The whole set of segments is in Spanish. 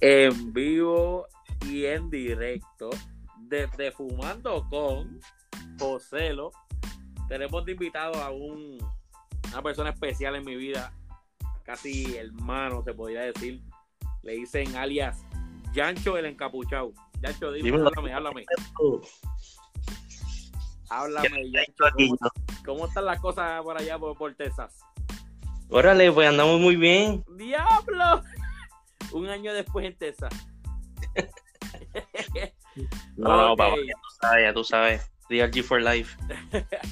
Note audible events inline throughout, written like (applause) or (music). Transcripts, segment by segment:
en vivo y en directo desde Fumando con Joselo. Tenemos de invitado a un, una persona especial en mi vida, casi hermano se podría decir. Le dicen alias Yancho el encapuchado. Yancho, dime, Dímelo. háblame, háblame. Háblame, Yancho. ¿Cómo, cómo están las cosas por allá por, por Texas? Órale, pues andamos muy bien. ¡Diablo! Un año después en Texas. (laughs) No, no, papá, ya tú sabes, ya tú sabes. Real G for Life. (laughs)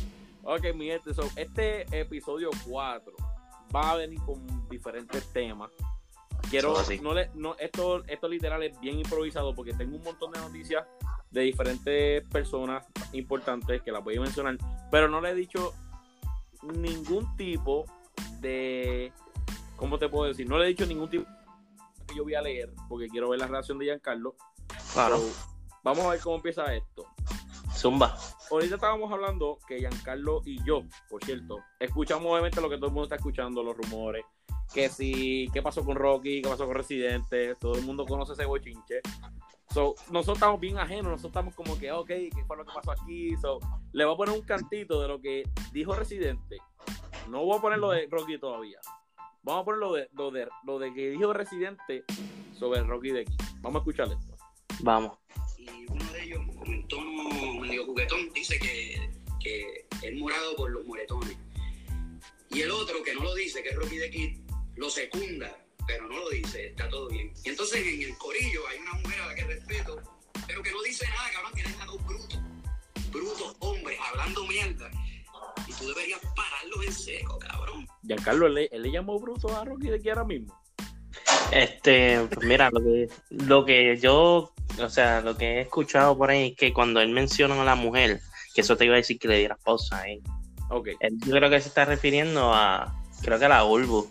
Ok, mi gente, so, este episodio 4 va a venir con diferentes temas. Quiero, no le, no, esto, esto literal es bien improvisado porque tengo un montón de noticias de diferentes personas importantes que las voy a mencionar, pero no le he dicho ningún tipo de, ¿cómo te puedo decir? No le he dicho ningún tipo yo voy a leer porque quiero ver la reacción de Giancarlo. Claro. So, vamos a ver cómo empieza esto. Zumba. ahorita estábamos hablando que Giancarlo y yo, por cierto, escuchamos obviamente lo que todo el mundo está escuchando, los rumores, que si, qué pasó con Rocky, qué pasó con Residente, todo el mundo conoce ese bochinche. So, nosotros estamos bien ajenos, nosotros estamos como que, ok, ¿qué fue lo que pasó aquí? So, le voy a poner un cantito de lo que dijo Residente. No voy a poner lo de Rocky todavía. Vamos a poner lo de, lo de, lo de que dijo Residente sobre Rocky de aquí. Vamos a escuchar esto. Vamos. y uno de ellos, en tono medio juguetón, dice que, que es morado por los moretones. Y el otro, que no lo dice, que es Rocky de Kid, lo secunda, pero no lo dice, está todo bien. Y entonces en el corillo hay una mujer a la que respeto, pero que no dice nada, cabrón, tienes a dos brutos, brutos hombres hablando mierda. Y tú deberías pararlos en seco, cabrón. Giancarlo, ¿él, le- él le llamó bruto a Rocky de aquí ahora mismo? Este, pues mira, lo que, lo que yo, o sea, lo que he escuchado por ahí es que cuando él menciona a la mujer, que eso te iba a decir que le dieras pausa ahí. Ok. Él, yo creo que se está refiriendo a, creo que a la Ulbu.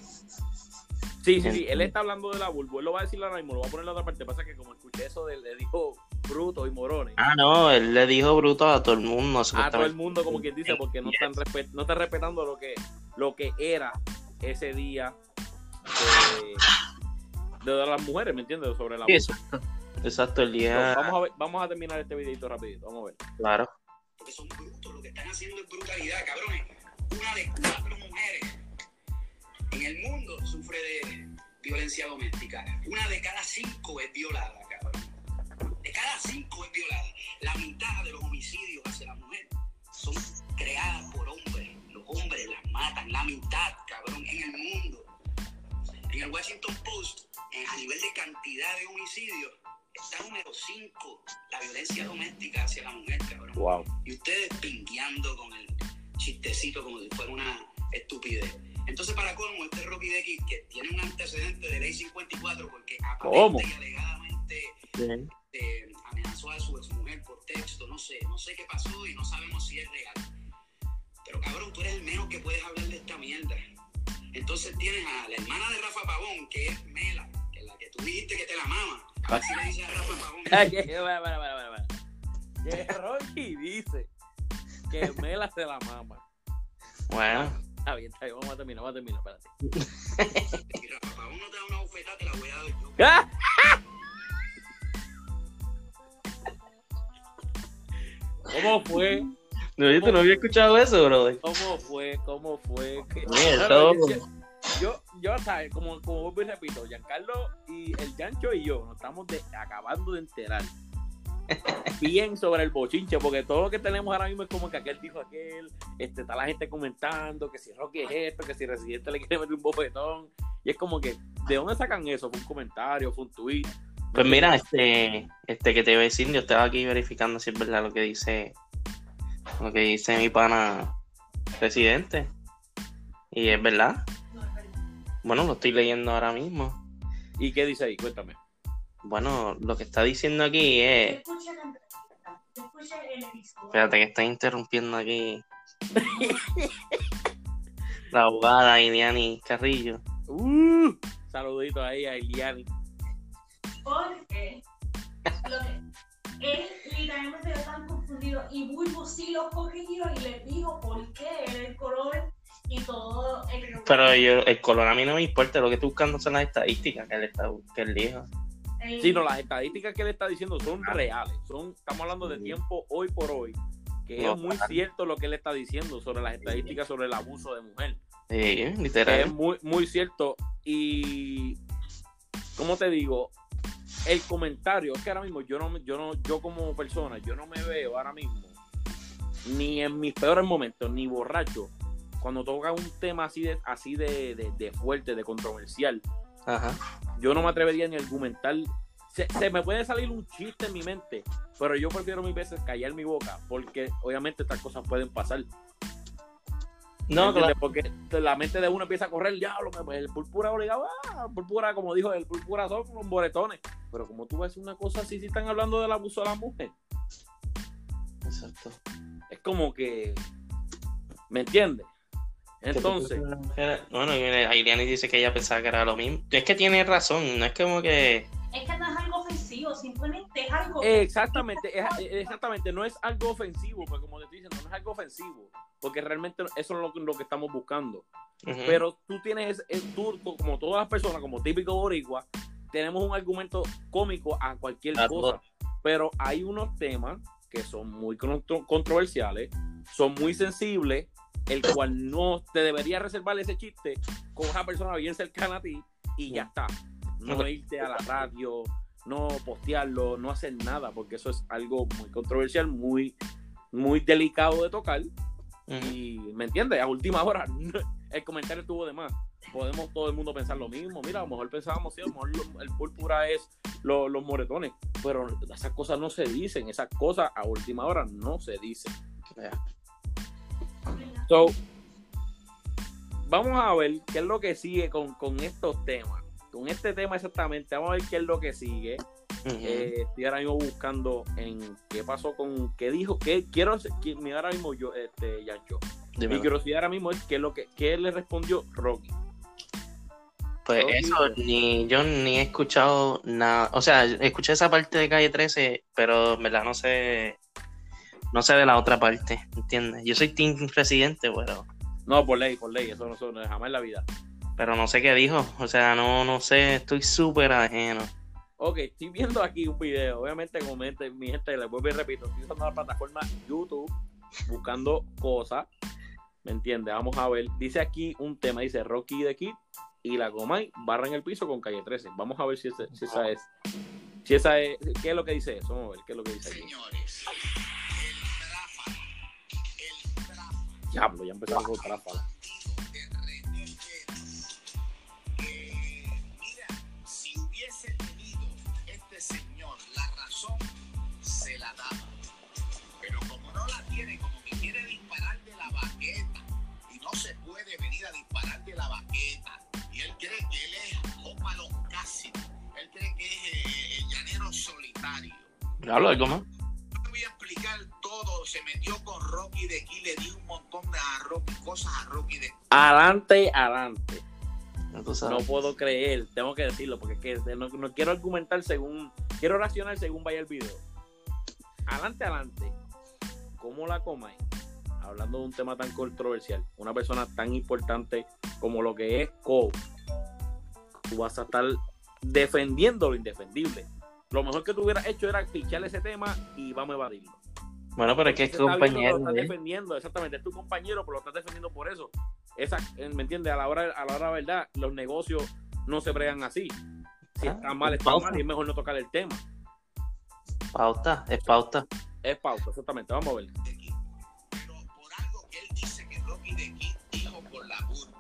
Sí, sí, sí, él está hablando de la bulbo. Él lo va a decir ahora mismo, lo va a poner en la otra parte. Pasa que como escuché eso, de, le dijo bruto y morones. Ah, no, él le dijo bruto a todo el mundo. a todo el mundo, como quien dice, porque no están, respe- no están respetando lo que, lo que era ese día de, de las mujeres, ¿me entiendes? Sobre la Sí, exacto. Exacto, el día. vamos, a ver- vamos a terminar este videito rapidito, vamos a ver. Claro. porque son brutos, lo que están haciendo es brutalidad, cabrones. Una de cuatro mujeres en el mundo sufre de violencia doméstica. Una de cada cinco es violada, cabrón. De cada cinco es violada. La mitad de los homicidios hacia la mujer son creadas por hombres. Los hombres las matan, la mitad, cabrón, en el mundo. En el Washington Post, en- a nivel de cantidad de homicidios, está número 5, la violencia doméstica hacia la mujer, cabrón. Wow. Y ustedes pingueando con el chistecito como si fuera una estupidez. Entonces, para colmo, este Rocky Kid, que tiene un antecedente de ley 54, porque ¿Cómo? aparente y alegadamente Bien. Eh, amenazó a su exmujer por texto, no sé, no sé qué pasó y no sabemos si es real. Pero cabrón, tú eres el menos que puedes hablar de esta mierda. Entonces tienes a la hermana de Rafa Pavón, que es Mela, que es la que tú dijiste que te la mama. Así le dices a Rafa Pavón. Para, para, para, para. Que Rocky dice que Mela se la mama. Bueno, Está bien, está bien, vamos a terminar, vamos a terminar, espérate. Si Rafa Pavón no te da una bofetada, te la voy a dar yo. ¿Cómo fue? no, yo no había escuchado eso, brother. ¿Cómo fue? ¿Cómo fue? Claro, yo, yo, ¿sabes? Como, como vuelvo y repito, Giancarlo y el Yancho y yo nos estamos de- acabando de enterar (laughs) bien sobre el bochinche, porque todo lo que tenemos ahora mismo es como que aquel dijo aquel, este, está la gente comentando que si Rocky es esto, que si Residente le quiere meter un bofetón, y es como que, ¿de dónde sacan eso? ¿Fue un comentario? ¿Fue un tweet? Pues mira, este, este que te iba a decir, yo estaba aquí verificando si es verdad lo que dice, lo que dice mi pana presidente. Y es verdad. Bueno, lo estoy leyendo ahora mismo. ¿Y qué dice ahí? Cuéntame. Bueno, lo que está diciendo aquí es. Espérate, que está interrumpiendo aquí. La abogada Iliani Carrillo. (laughs) Uh, saludito ahí a Iliani. Porque lo que él literalmente está tan confundido y Bulbo sí lo corrigió y le dijo por qué era el color y todo el Pero yo, el color a mí no me importa, lo que estoy buscando son las estadísticas que él, está, que él dijo. El- Sí, no, las estadísticas que él está diciendo son reales. Son, estamos hablando de tiempo hoy por hoy, que No, es muy cierto lo que él está diciendo sobre las estadísticas sobre el abuso de mujer. Sí, Es literal. muy, muy cierto. Y, ¿cómo te digo? El comentario, es que ahora mismo yo no, yo no, yo como persona, yo no me veo ahora mismo, ni en mis peores momentos, ni borracho, cuando toca un tema así de, así de, de- de fuerte, de controversial, Ajá. yo no me atrevería ni a argumentar. Se, se me puede salir un chiste en mi mente, pero yo prefiero mil veces callar mi boca, porque obviamente estas cosas pueden pasar. No, claro. Porque la mente de uno empieza a correr, diablo, me- el púrpura obligado, ah, púrpura, como dijo, el púrpura son los moretones. Pero como tú ves una cosa así, si están hablando del abuso a la mujer, Exacto. es como que, ¿me entiendes? Entonces, Bueno, Ailiani dice que ella pensaba que era lo mismo. Es que tiene razón, no es como que. Es que no es algo simplemente es algo. exactamente, es- exactamente, no es algo ofensivo, porque como te estoy diciendo, no es algo ofensivo, porque realmente eso es lo, que- lo que estamos buscando. Ujú. Pero tú tienes, el tú, como todas las personas, como típico boricua, tenemos un argumento cómico a cualquier A cosa. todo. Pero hay unos temas que son muy contro- controversiales, son muy sensibles, el cual no te debería reservar ese chiste con una persona bien cercana a ti y ya está. No. irte a la radio, no postearlo, no hacer nada, porque eso es algo muy controversial, muy, muy delicado de tocar. Y, ¿me entiendes? A última hora, (laughs) el comentario estuvo de más. Podemos todo el mundo pensar lo mismo. Mira, a lo mejor pensábamos, sí, a lo mejor lo- el púrpura es lo- los moretones. Pero esas cosas no se dicen. Esas cosas a última hora no se dicen. Ya. So, vamos a ver qué es lo que sigue con, con estos temas. Con este tema exactamente, vamos a ver qué es lo que sigue. Eh, estoy ahora mismo buscando en qué pasó con, qué dijo, qué quiero, qué- mira ahora mismo yo, este, Yancho. Mi curiosidad ahora mismo es qué es lo que, qué le respondió Rocky. Pues Rocky, eso, pues. ni yo ni he escuchado nada. O sea, escuché esa parte de calle 13, pero en verdad no sé. No sé de la otra parte, ¿entiendes? Yo soy team presidente, pero, No, por ley, por ley, eso no, eso no jamás en la vida. Pero no sé qué dijo. O sea, no, no sé, estoy súper ajeno. Ok, estoy viendo aquí un video. Obviamente, como mi gente, mi gente, les vuelvo y repito, estoy usando la plataforma YouTube, buscando cosas. ¿Me entiendes? Vamos a ver. Dice aquí un tema, dice Rocky de Kid y la Comay barra en el piso con calle 13. Vamos a ver si, ese- si esa es. Si esa es. ¿Qué es lo que dice eso? Vamos a ver qué es lo que dice aquí. Señores, el tráfala, el tráfala. Diablo, ya empezamos con tráfala. ¿Hablo algo más? No te voy a explicar todo. Se metió con Rocky de aquí, le dio un montón de a Rocky, cosas a Rocky de Adelante, adelante. No puedo creer, tengo que decirlo, porque es que no, no quiero argumentar según, quiero racionar según vaya el video. Adelante, adelante. ¿Cómo la Comay? Hablando de un tema tan controversial, una persona tan importante como lo que es Cole, tú vas a estar defendiendo lo indefendible. Lo mejor que tú hubieras hecho era pichar ese tema y vamos a evadirlo. Bueno, pero es que es viendo que compañero. Lo estás ¿eh? defendiendo, exactamente, es tu compañero, pero lo estás defendiendo por eso. Esa, eh, ¿Me entiendes? A la hora, a la hora de la verdad, los negocios no se bregan así. Si Ah, está mal, es está pauta. mal y es mejor no tocar el tema. Pauta, es pauta. Es pauta, exactamente. Vamos a ver. Pero por algo que él dice que Rocky de Kid dijo por la burbu.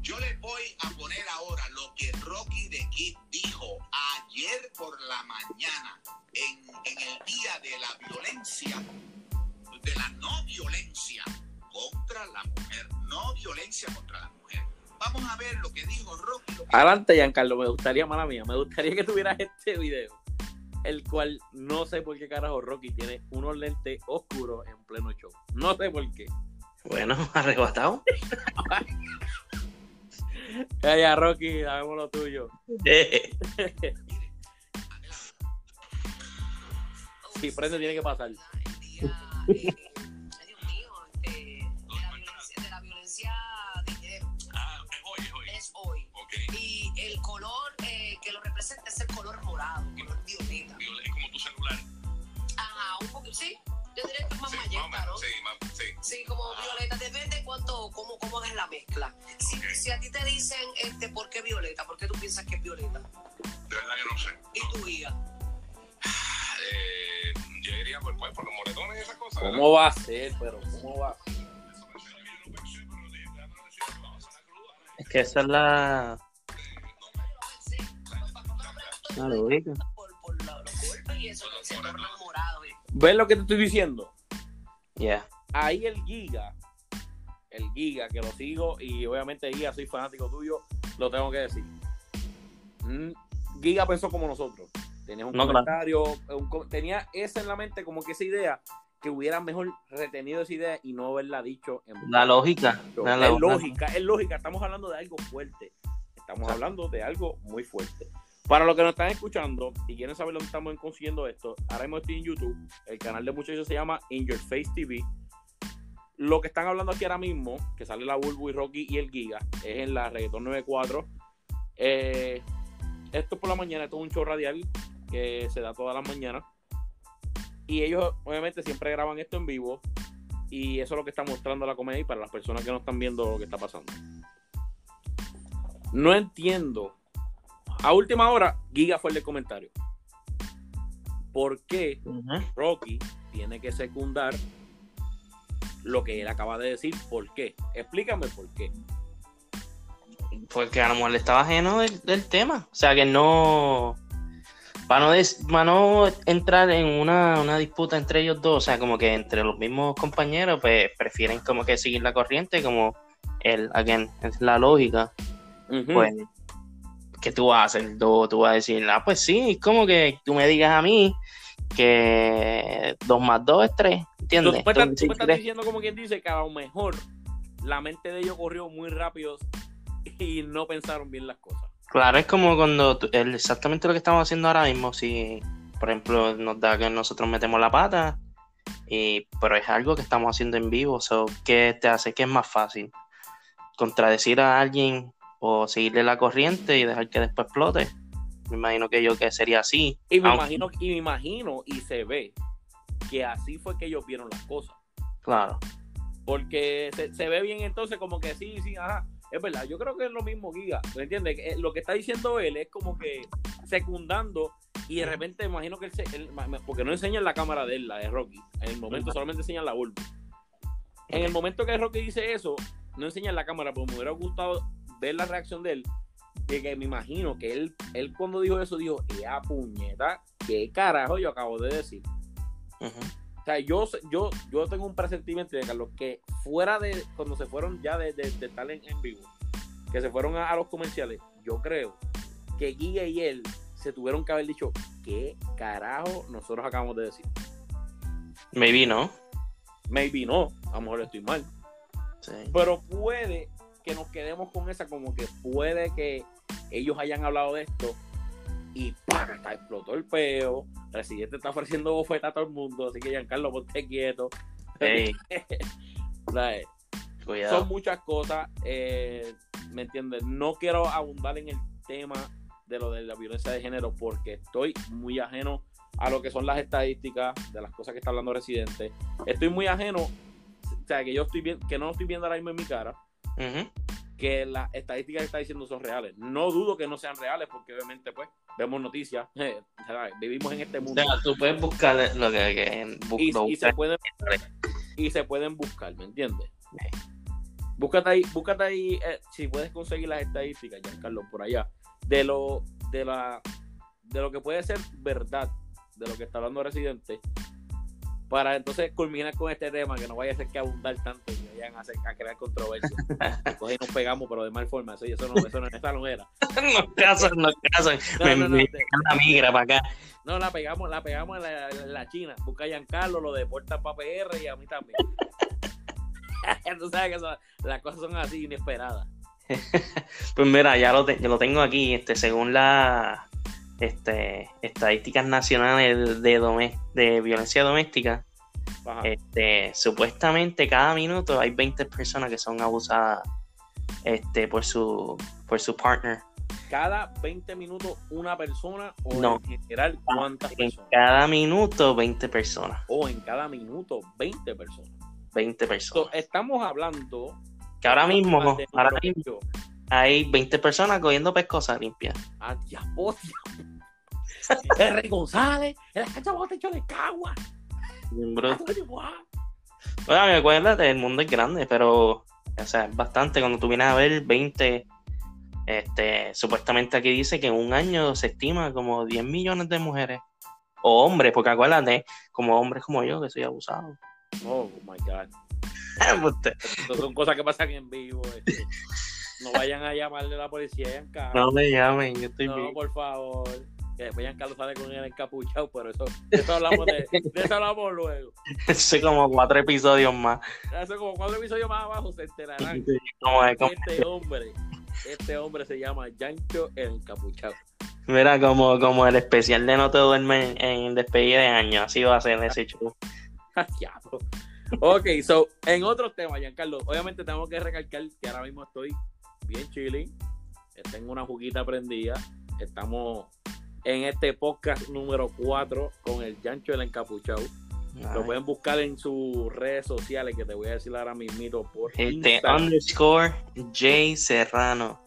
Yo le voy a poner ahora lo que Rocky de ayer por la mañana en, en el día de la violencia, de la no violencia contra la mujer. No violencia contra la mujer. Vamos a ver lo que dijo Rocky. que- Adelante, Giancarlo. Me gustaría, mala mía, me gustaría que tuvieras este video. El cual no sé por qué carajo Rocky tiene unos lentes oscuros en pleno show. No sé por qué. Bueno, (laughs) arrebatado. (laughs) Ya, ya, Rocky, sabemos lo tuyo. (laughs) si prende, tiene que pasar. Ah, es hoy, es hoy. Y el color que lo representa es el color morado, color como tu celular. Ajá, un poquito, sí, es hoy. Ok. Y el color eh, que lo representa es el color morado. Sí, como Violeta, depende cuánto, cómo, cómo hagas la mezcla. Si, si a ti te dicen, este, ¿por qué Violeta? ¿Por qué tú piensas que es Violeta? De verdad que no sé. ¿Y tu hija? (sighs) Eh, yo diría por, pues, por los moretones y esas cosas. ¿Cómo va a ser? Pero, ¿cómo va a ser? Que yo no verdad no. Es que esa es la, Sí, la lógica. por, por los golpes y eso, se torna morado. ¿eh? ¿Ves lo que te estoy diciendo? Yeah. Ahí el Giga, el Giga, que lo sigo, y obviamente Giga, soy fanático tuyo, lo tengo que decir. Mm, Giga pensó como nosotros. Tenía un No, comentario, un tenía esa en la mente, como que esa idea, que hubiera mejor retenido esa idea y no haberla dicho en La lógica. la- es lógica, es lógica. Estamos hablando de algo fuerte. Estamos hablando de algo muy fuerte. Para los que nos están escuchando y quieren saber dónde estamos consiguiendo esto, ahora mismo estoy en YouTube. El canal de muchachos se llama In Your Face TV. Lo que están hablando aquí ahora mismo, que sale la Bulbu y Rocky y el Giga, es en la Reggaeton 94. Eh, esto por la mañana, esto es un show radial que se da todas las mañanas. Y ellos, obviamente, siempre graban esto en vivo. Y eso es lo que está mostrando la comedia y para las personas que no están viendo lo que está pasando. No entiendo. A última hora, Giga fue el del comentario. ¿Por qué. Rocky tiene que secundar lo que él acaba de decir? ¿Por qué? Explícame por qué. Porque a lo mejor le estaba ajeno del, del tema. O sea que no. Para no, des- para no entrar en una, una disputa entre ellos dos, o sea, como que entre los mismos compañeros, pues prefieren como que seguir la corriente, como el, again, es la lógica. Pues, ¿qué tú vas a hacer? Tú, tú vas a decir, ah, pues sí, es como que tú me digas a mí que dos más dos es tres, ¿entiendes? Tú estás, Tú me estás diciendo como quien dice que a lo mejor la mente de ellos corrió muy rápido y no pensaron bien las cosas. Claro, es como cuando tú- exactamente lo que estamos haciendo ahora mismo. Si, por ejemplo, nos da que nosotros metemos la pata, y, pero es algo que estamos haciendo en vivo. So, ¿Qué te hace que es más fácil? ¿Contradecir a alguien o seguirle la corriente y dejar que después explote? Me imagino que yo que sería así. Y me Aunque- imagino, y me imagino, y se ve que así fue que ellos vieron las cosas. Claro. Porque se, se ve bien entonces como que sí, sí, ajá. Es verdad, yo creo que es lo mismo Giga. ¿Me entiendes? Eh, Lo que está diciendo él es como que secundando y de repente imagino que él, se- él- porque no enseñan la cámara de él, la de Rocky. En el momento solamente enseñan la Bulbo. En el momento que Rocky dice eso, no enseñan la cámara, pero me hubiera gustado ver la reacción de él. De que me imagino que él, él cuando dijo eso dijo, ¡ea puñeta! ¿Qué carajo yo acabo de decir? O sea, yo, yo, yo tengo un presentimiento de Carlos que fuera de cuando se fueron ya de, de, de estar en, en vivo, que se fueron a, a los comerciales, yo creo que Guille y él se tuvieron que haber dicho qué carajo nosotros acabamos de decir. Maybe no. Maybe no, a lo mejor estoy mal, Sí. pero puede que nos quedemos con esa como que puede que ellos hayan hablado de esto y ¡pam! explotó el peo, Residente está ofreciendo bofeta a todo el mundo, así que Giancarlo, ponte quieto. (laughs) Son muchas cosas, eh, ¿me entiendes? No quiero abundar en el tema de lo de la violencia de género porque estoy muy ajeno a lo que son las estadísticas de las cosas que está hablando Residente. Estoy muy ajeno, o sea, que yo estoy bien, que no estoy viendo ahora mismo en mi cara, Que las estadísticas que está diciendo son reales. No dudo que no sean reales porque obviamente pues vemos noticias, (laughs) vivimos en este O mundo sea, tú puedes buscar lo que, que bu- y, lo y se pueden y se pueden buscar, ¿me entiendes? Búscate ahí, búscate ahí eh, si puedes conseguir las estadísticas, Giancarlo, por allá, de lo, de la, de lo que puede ser verdad, de lo que está hablando Residente, para entonces culminar con este tema, que no vaya a ser que abundar tanto y vayan a, hacer- a crear controversia. (laughs) Entonces nos pegamos, pero de mal forma, eso, eso no, eso no, esa no era. Nos casan, nos casan. No, me, no, no, me la migra para acá. no, la pegamos, la pegamos en la, en la China. Busca a Giancarlo, lo deporta para PR y a mí también. (laughs) Tú sabes que las cosas son así inesperadas. (laughs) Pues mira, ya lo, te- yo lo tengo aquí, este, según las este, estadísticas nacionales de, dome- de violencia doméstica, Ajá. este, supuestamente cada minuto hay 20 personas que son abusadas este, por su por su partner. Cada 20 minutos una persona o No. en general cuántas En personas. cada minuto 20 personas. O en cada minuto 20 personas. 20 So, personas. estamos hablando. Que ahora mismo, de ahora mismo. Hay 20 personas cogiendo pescosas limpias. Ah, diablo, diablo. R. González, el cachabo techo de cagua. Bruto. Bueno, acuérdate, el mundo es grande, pero, o sea, es bastante. Cuando tú vienes a ver 20, este, supuestamente aquí dice que en un año se estima como 10 millones de mujeres. O hombres, porque acuérdate, como hombres como yo, que soy abusado. Oh my God. (laughs) Estas son cosas que pasan en vivo. este. (laughs) No vayan a llamarle a la policía, Giancarlo. no me llamen, yo estoy No, bien. por favor. Que después Giancarlo sale con el encapuchado, pero eso, de eso hablamos de, de eso hablamos luego. (laughs) Hace como cuatro episodios más. Hace como cuatro episodios más abajo se enterarán. Como es, como- Este hombre, este hombre se llama Yancho el encapuchado. mira, como, como el especial de No Te Duermes en despedida de año. Así va a ser ese show. (laughs) Diablo. ok, so, en otros temas, Giancarlo, obviamente tengo que recalcar que ahora mismo estoy bien chilling. Tengo una juguita prendida. Estamos en este podcast número 4 con el Yancho el encapuchado. Lo pueden buscar en sus redes sociales, que te voy a decir ahora mismito por Este Instagram. underscore J Serrano.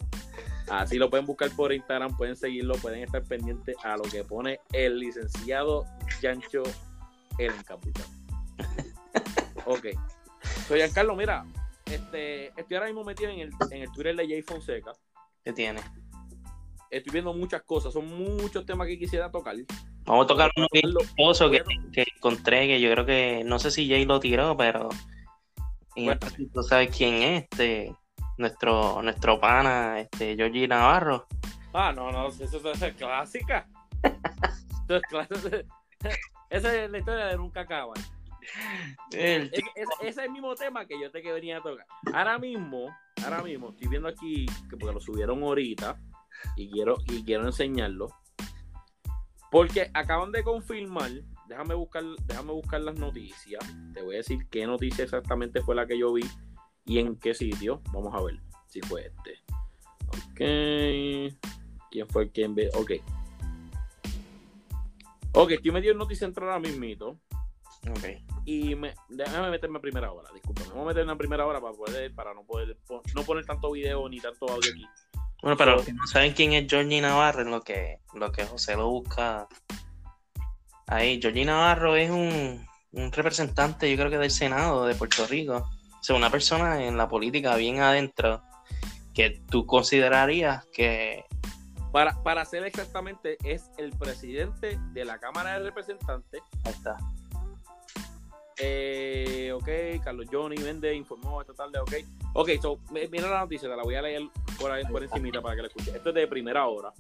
Así lo pueden buscar por Instagram, pueden seguirlo, pueden estar pendientes a lo que pone el licenciado Yancho el encapuchado. (laughs) ok. Soy Giancarlo, mira, este, estoy ahora mismo metido en el, en el Twitter de Jay Fonseca. ¿Qué tiene? Estoy viendo muchas cosas, son muchos temas que quisiera tocar. Vamos a tocar uno Lo- chistoso que, que encontré, que yo creo que, no sé si Jay lo tiró, pero si tú sabes quién es, este, nuestro, nuestro pana, este, Georgie Navarro. Ah, no, no, eso, eso es clásica. (laughs) Eso es clásica. (laughs) Esa es la historia de nunca acabar. El Es- es- ese es el mismo tema que yo te que venía a tocar. Ahora mismo, ahora mismo, estoy viendo aquí, que porque lo subieron ahorita, y quiero, y quiero enseñarlo. Porque acaban de confirmar, déjame buscar, déjame buscar las noticias. Te voy a decir qué noticia exactamente fue la que yo vi y en qué sitio. Vamos a ver si fue este. Ok. ¿Quién fue quien ve? Ok. Ok, estoy metido en Noticia Central ahora mismito. Ok. Y me, déjame meterme a primera hora, disculpa. Me voy a meterme a primera hora para poder, para no poder no poner tanto video ni tanto audio aquí. Bueno, pero los que no saben quién es Georgie Navarro, en lo que, lo que José lo busca ahí. Georgie Navarro es un, un representante, yo creo que del Senado de Puerto Rico. O sea, una persona en la política bien adentro que tú considerarías que Para, para ser exactamente, es el presidente de la Cámara de Representantes. ahí está. Eh, ok, Carlos Johnny Méndez informó esta tarde, ok. Ok, so, mi- mira la noticia, te la voy a leer por ahí por encimita para que la escuches. Esto es de primera hora.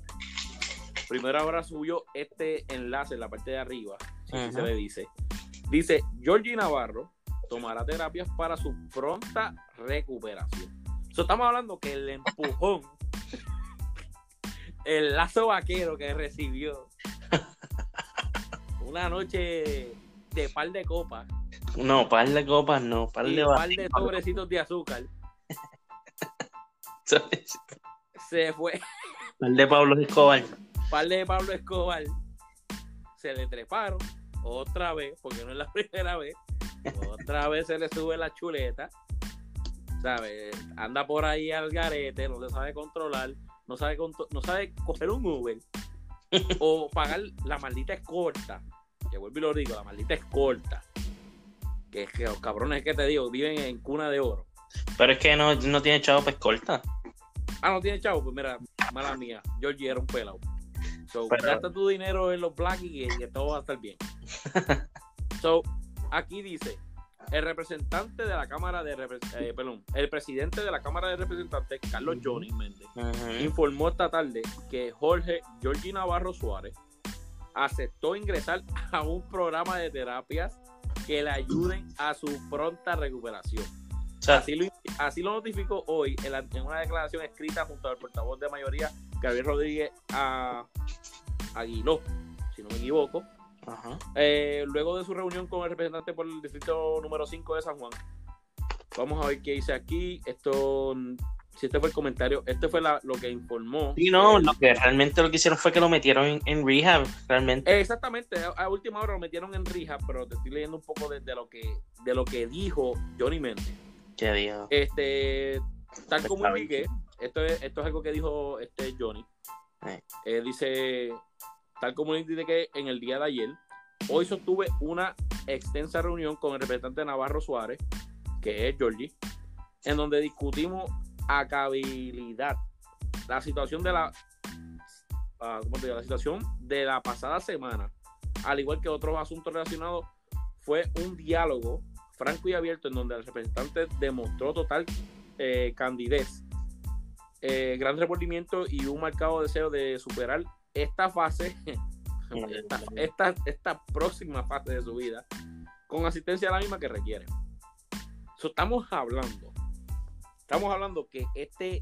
Primera hora subió este enlace en la parte de arriba, si se le dice. Dice, Georgie Navarro tomará terapias para su pronta recuperación. So, estamos hablando que el empujón, el lazo vaquero que recibió una noche de par de copas. No, par de copas, no, par y de par de sobrecitos de azúcar, (laughs) se fue. Par de Pablo Escobar. par de Pablo Escobar, se le treparon otra vez, porque no es la (laughs) primera vez, otra vez se le sube la chuleta, ¿sabes? Anda por ahí al garete, no se sabe controlar, no sabe, contro- no sabe coger un Uber (laughs) o pagar la maldita escolta, que vuelvo y lo digo, la maldita escolta, que es que los cabrones que te digo viven en cuna de oro. Pero es que no, no tiene chavo para escolta. Ah, no tiene chavo, pues mira, mala mía. Georgie era un pelado. So, Pero- gasta tu dinero en los black y, y todo va a estar bien. (laughs) so, aquí dice, el representante de la Cámara de eh, perdón, el presidente de la Cámara de Representantes, Carlos Johnny Méndez, informó esta tarde que Jorge Georgie Navarro Suárez aceptó ingresar a un programa de terapias que le ayuden a su pronta recuperación. Así lo, así lo notificó hoy en, la- en una declaración escrita junto al portavoz de mayoría, Gabriel Rodríguez Aguiló, si no me equivoco, ajá. eh, luego de su reunión con el representante por el distrito número 5 de San Juan. Vamos a ver qué dice aquí. Esto, si este fue el comentario, este fue la- lo que informó. Sí, no, lo que realmente lo que hicieron fue que lo metieron en, en rehab, realmente. Exactamente, a, a última hora lo metieron en rija, pero te estoy leyendo un poco de, de lo que de lo que dijo Johnny Méndez. Que dijo. Este, tal como Está indiqué, esto es, esto es algo que dijo este Johnny. Eh. Eh, dice, tal como indiqué en el día de ayer, hoy sostuve una extensa reunión con el representante Navarro Suárez, que es Georgie, en donde discutimos acabilidad, la situación de la, ah, ¿cómo te digo? La situación de la pasada semana, al igual que otros asuntos relacionados, fue un diálogo franco y abierto en donde el representante demostró total eh, candidez, eh, gran remordimiento y un marcado deseo de superar esta fase, (laughs) esta, esta, esta próxima fase de su vida, con asistencia a la misma que requiere. So, estamos hablando, estamos hablando que este,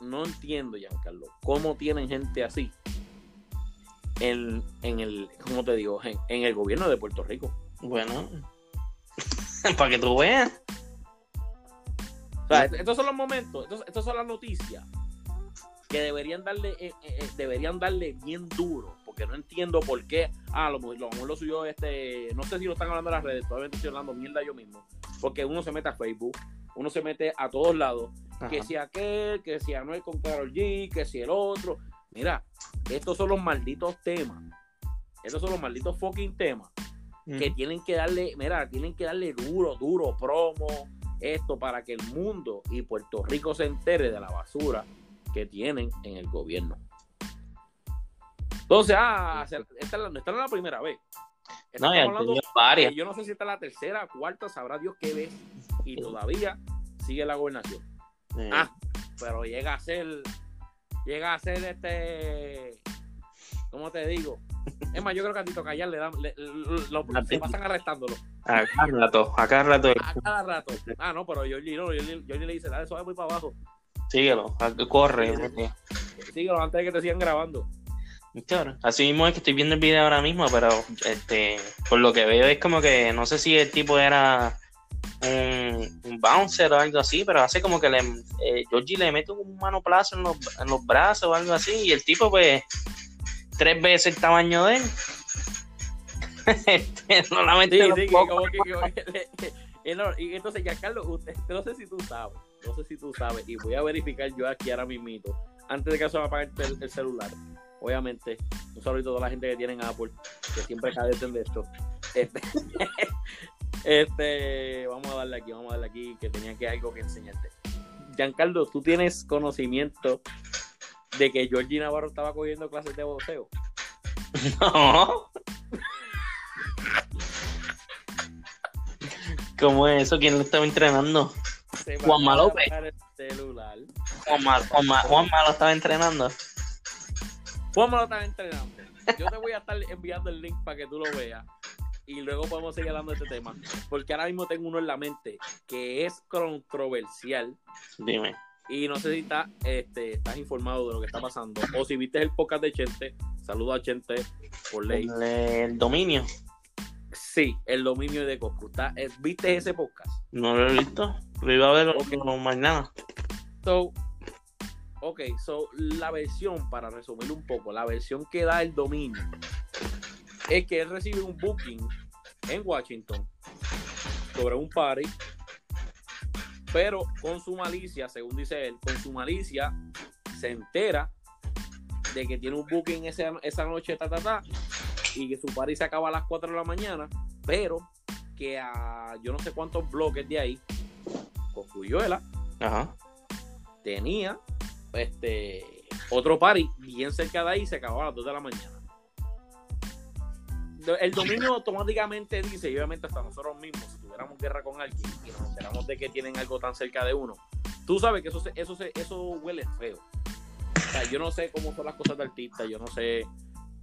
no entiendo, Giancarlo, cómo tienen gente así en, en el, ¿cómo te digo? En, en el gobierno de Puerto Rico. Bueno, (laughs) para que tú veas. O sea, estos son los momentos, estos, estos son las noticias que deberían darle, eh, eh, eh, deberían darle bien duro, porque no entiendo por qué. Ah, lo, lo, lo suyo, este, no sé si lo están hablando en las redes, todavía estoy hablando mierda yo mismo, porque uno se mete a Facebook, uno se mete a todos lados, que si aquel, que si Anuel con Carol G, que si el otro. Mira, estos son los malditos temas, estos son los malditos fucking temas que tienen que darle, mira, tienen que darle duro, duro, promo, esto para que el mundo y Puerto Rico se entere de la basura que tienen en el gobierno. Entonces, ah, esta no es la primera vez. No, Estamos hablando varias. yo no sé si esta es la tercera, cuarta, sabrá Dios qué vez, y todavía sigue la gobernación. Ah, pero llega a ser, llega a ser este, ¿cómo te digo? Es más, yo creo que a Tito Callar le dan, le- lo- se pasan arrestándolo a cada rato, a cada rato. a cada rato. Ah, no, pero Georgie no, Georgie, Georgie le dice, dale, suave muy para abajo. Síguelo, corre. Síguelo antes de que te sigan grabando. Claro. Así mismo es que estoy viendo el video ahora mismo, pero este, por lo que veo es como que no sé si el tipo era un, un bouncer o algo así, pero hace como que le, eh, Georgie le mete un manoplazo en los, en los brazos o algo así, y el tipo pues tres veces el tamaño de él. (laughs) Este, no la mete Sí, sí, que pocos. como que, que- y no, y entonces, Giancarlo, usted, no sé si tú sabes, no sé si tú sabes, y voy a verificar yo aquí ahora mismito, antes de que se me apague el, el celular, obviamente, un saludito a toda la gente que tienen Apple, que siempre cadecen de esto. Este, (laughs) este, vamos a darle aquí, vamos a darle aquí, que tenía que algo que enseñarte. Giancarlo, ¿tú tienes conocimiento de que Georgie Navarro estaba cogiendo clases de boxeo? (laughs) No. ¿Cómo es eso? ¿Quién lo estaba entrenando? Juanma López. Juanma, Juanma, Juanma lo estaba entrenando. Juanma lo estaba entrenando. Yo te voy a estar enviando el link para que tú lo veas. Y luego podemos seguir hablando de este tema. Porque ahora mismo tengo uno en la mente que es controversial. Dime. Y no sé si está, este, estás informado de lo que está pasando. O si viste el podcast de Chente. Saludo a Chente por ley. El, dominio. Sí, el dominio de Coscu. Eh, ¿Viste ese podcast? No lo he visto. Lo iba a ver Ok. no, mañana. So, ok, so la versión, para resumir un poco, la versión que da el dominio es que él recibe un booking en Washington sobre un party, pero con su malicia, según dice él, con su malicia se entera de que tiene un booking esa, esa noche, ta, ta, ta, y que su party se acaba a las 4 de la mañana, pero que a yo no sé cuántos bloques de ahí, Coscuyuela, Ajá. tenía este otro party bien cerca de ahí se acababa a las 2 de la mañana. El dominio automáticamente dice, y obviamente hasta nosotros mismos, si tuviéramos guerra con alguien y nos enteramos de que tienen algo tan cerca de uno, tú sabes que eso se- eso se- eso huele feo. O sea, yo no sé cómo son las cosas de artista, yo no sé,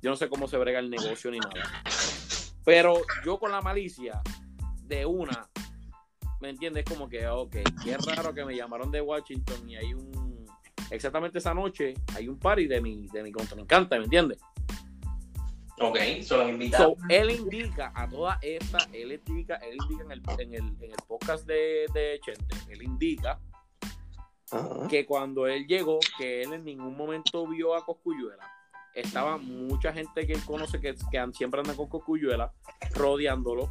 yo no sé cómo se brega el negocio ni nada. Pero yo con la malicia de una, ¿me entiendes? Como que, ok, qué raro que me llamaron de Washington y hay un, exactamente esa noche, hay un party de mi, de mi contrincante, ¿me entiendes? Ok, solo So, él indica a toda esta, él indica, él indica en el, en el, en el podcast de, de Chente, él indica que cuando él llegó, que él en ningún momento vio a Coscuyuela, estaba mucha gente que él conoce que, que siempre anda con Coscuyuela, rodeándolo,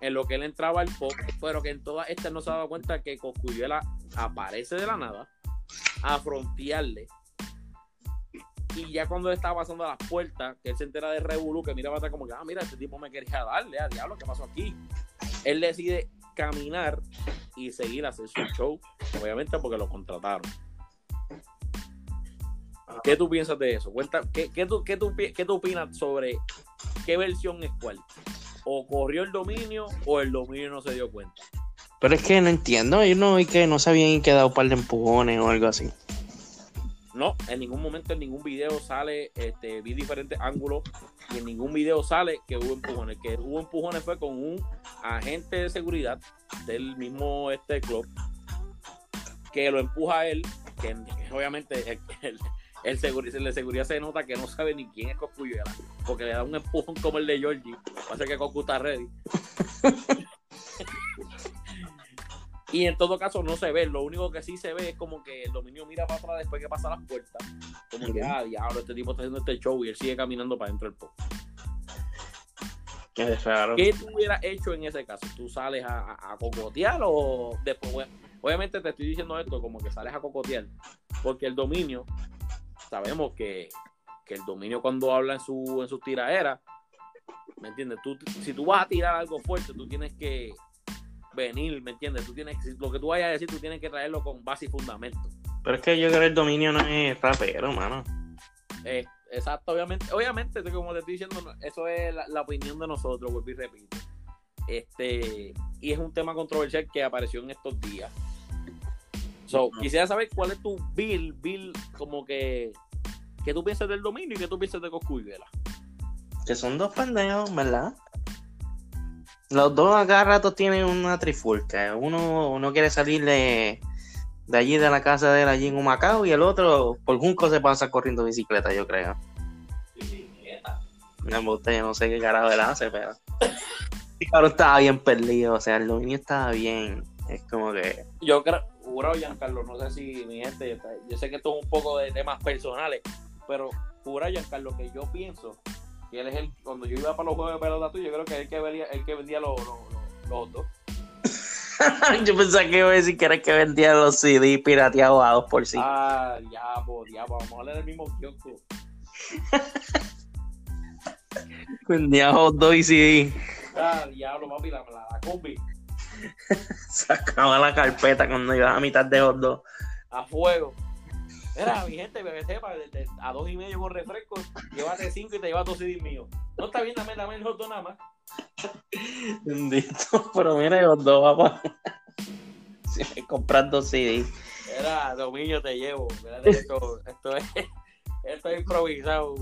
en lo que él entraba al pop, pero que en todas estas no se ha dado cuenta que Coscuyuela aparece de la nada a frontearle. Y ya cuando él estaba pasando a las puertas, que él se entera de Revolu, que mira atrás como que, ah, mira, este tipo me quería darle, a diablo, ¿qué pasó aquí? Él decide caminar y seguir a hacer su show, obviamente porque lo contrataron. ¿Qué tú piensas de eso? Cuenta, ¿qué, qué tú, qué, tú, qué tú opinas sobre qué versión es cuál? ¿O corrió el dominio o el dominio no se dio cuenta? Pero es que no entiendo, yo no vi que no se habían quedado un par de empujones o algo así. No, en ningún momento en ningún video sale, este, vi diferentes ángulos y en ningún video sale que hubo empujones. Que hubo empujones fue con un agente de seguridad del mismo este club que lo empuja a él, que obviamente el, el, el de seguridad se nota que no sabe ni quién es Coscuyuela, porque le da un empujón como el de Georgie. Pasa que Coscu está ready. (laughs) Y en todo caso no se ve, lo único que sí se ve es como que el dominio mira para atrás después que pasa las puertas. Como que, ah, diablo, este tipo está haciendo este show y él sigue caminando para dentro del pop. Qué raro. ¿Qué tú hubieras hecho en ese caso? ¿Tú sales a, a- a cocotear o después? bueno, Obviamente te estoy diciendo esto como que sales a cocotear, porque el dominio, sabemos que, que el dominio cuando habla en su en sus tiraderas, ¿me entiendes? Tú, si tú vas a tirar algo fuerte, tú tienes que venir, ¿me entiendes? Tú tienes, lo que tú vayas a decir, tú tienes que traerlo con base y fundamento. Pero es que yo creo que el dominio no es rapero, mano. Eh, exacto, obviamente, obviamente, como te estoy diciendo, eso es la, la opinión de nosotros, vuelvo y repito. Este, y es un tema controversial que apareció en estos días. So, quisiera saber cuál es tu bill, bill, como que, ¿qué tú piensas del dominio y qué tú piensas de Coscuyuela? Que son dos pendejos, ¿verdad? Los dos a cada rato tienen una trifulca. Uno, uno quiere salir de, de allí, de la casa de él, allí en Humacao, y el otro, por Junco, se pasa corriendo bicicleta, yo creo. Me embuste, yo no sé qué carajo él hace, pero. (laughs) El cabrón estaba bien perdido, o sea, el dominio estaba bien. Es como que. Yo creo, jurado, Giancarlo, no sé si mi gente, yo sé que esto es un poco de temas personales, pero jurado, Giancarlo, que yo pienso que él es el, cuando yo iba para los juegos de pelota tú, yo creo que es el que vendía, el que vendía los, los, los, los dos. yo pensaba que iba a decir que era el que vendía los CD pirateados a dos por sí. Ah, diablo, diablo, vamos a leer el mismo kiosco. (laughs) Vendía hot dog y CD. Ah, diablo, papi, la, la, la combi, (laughs) Sacaba la carpeta cuando iba a mitad de hot dog. a fuego. Era, mi gente, que sepa, a dos y medio con refresco, llévate cinco y te llevas dos CDs míos. No está bien, dame, dame el hot nada más. Bendito, pero mira, los dos papá. Sí, comprando CD. Era, dominio te llevo. Esto, esto es, esto es improvisado.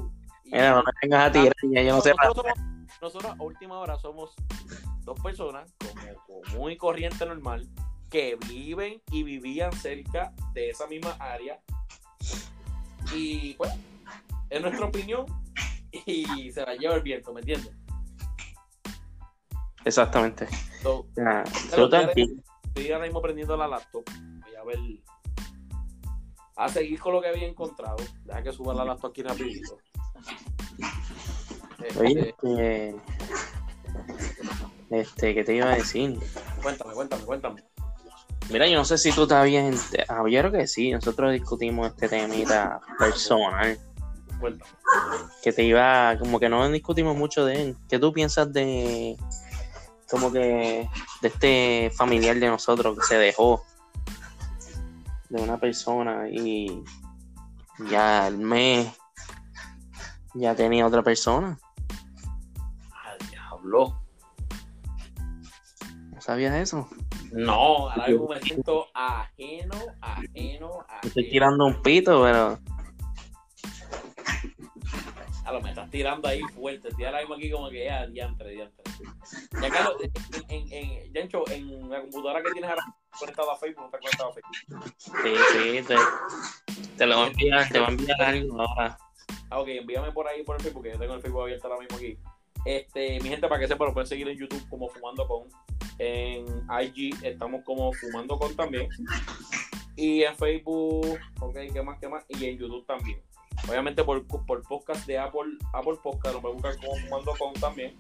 Mira, no me vengas a tirar, ya yo no sé nosotros, somos- nosotros a última hora somos dos personas como común y corriente normal que viven y vivían cerca de esa misma área y pues es nuestra opinión y se la lleva el viento, ¿me entiendes? Exactamente. So, estoy ahora mismo prendiendo la laptop voy a ver a seguir con lo que había encontrado deja que suba la laptop aquí rapidito Este, Oye, este. Este, ¿qué te iba a decir? cuéntame, cuéntame, cuéntame Mira, yo no sé si tú estás bien. Ah, yo creo que sí. Nosotros discutimos este temita personal. Que te iba. Como que no discutimos mucho de él. ¿Qué tú piensas de. Como que. De este familiar de nosotros que se dejó. De una persona y. Ya al mes. Ya tenía otra persona. Ah, diablo. ¿No sabías eso? No, ahora mismo me siento ajeno, ajeno, Estoy ajeno. tirando un pito, pero. A lo me estás tirando ahí fuerte. Estoy ahora mismo aquí como que ya, diantre, diantre. Ya, Carlos, en, en, en, Yancho, en la computadora que tienes ahora conectado a Facebook, no está conectado a Facebook. Sí, sí, te, te lo voy a enviar, te voy a enviar algo ahora. Ah, ok, envíame por ahí por el Facebook, que yo tengo el Facebook abierto ahora mismo aquí. Este, mi gente, para que sepan, lo pueden seguir en YouTube como Fumando Con. En IG estamos como Fumando Con también. Y en Facebook, ok, ¿qué más, qué más? Y en YouTube también. Obviamente por, por podcast de Apple, Apple Podcast, lo pueden buscar como Fumando Con también.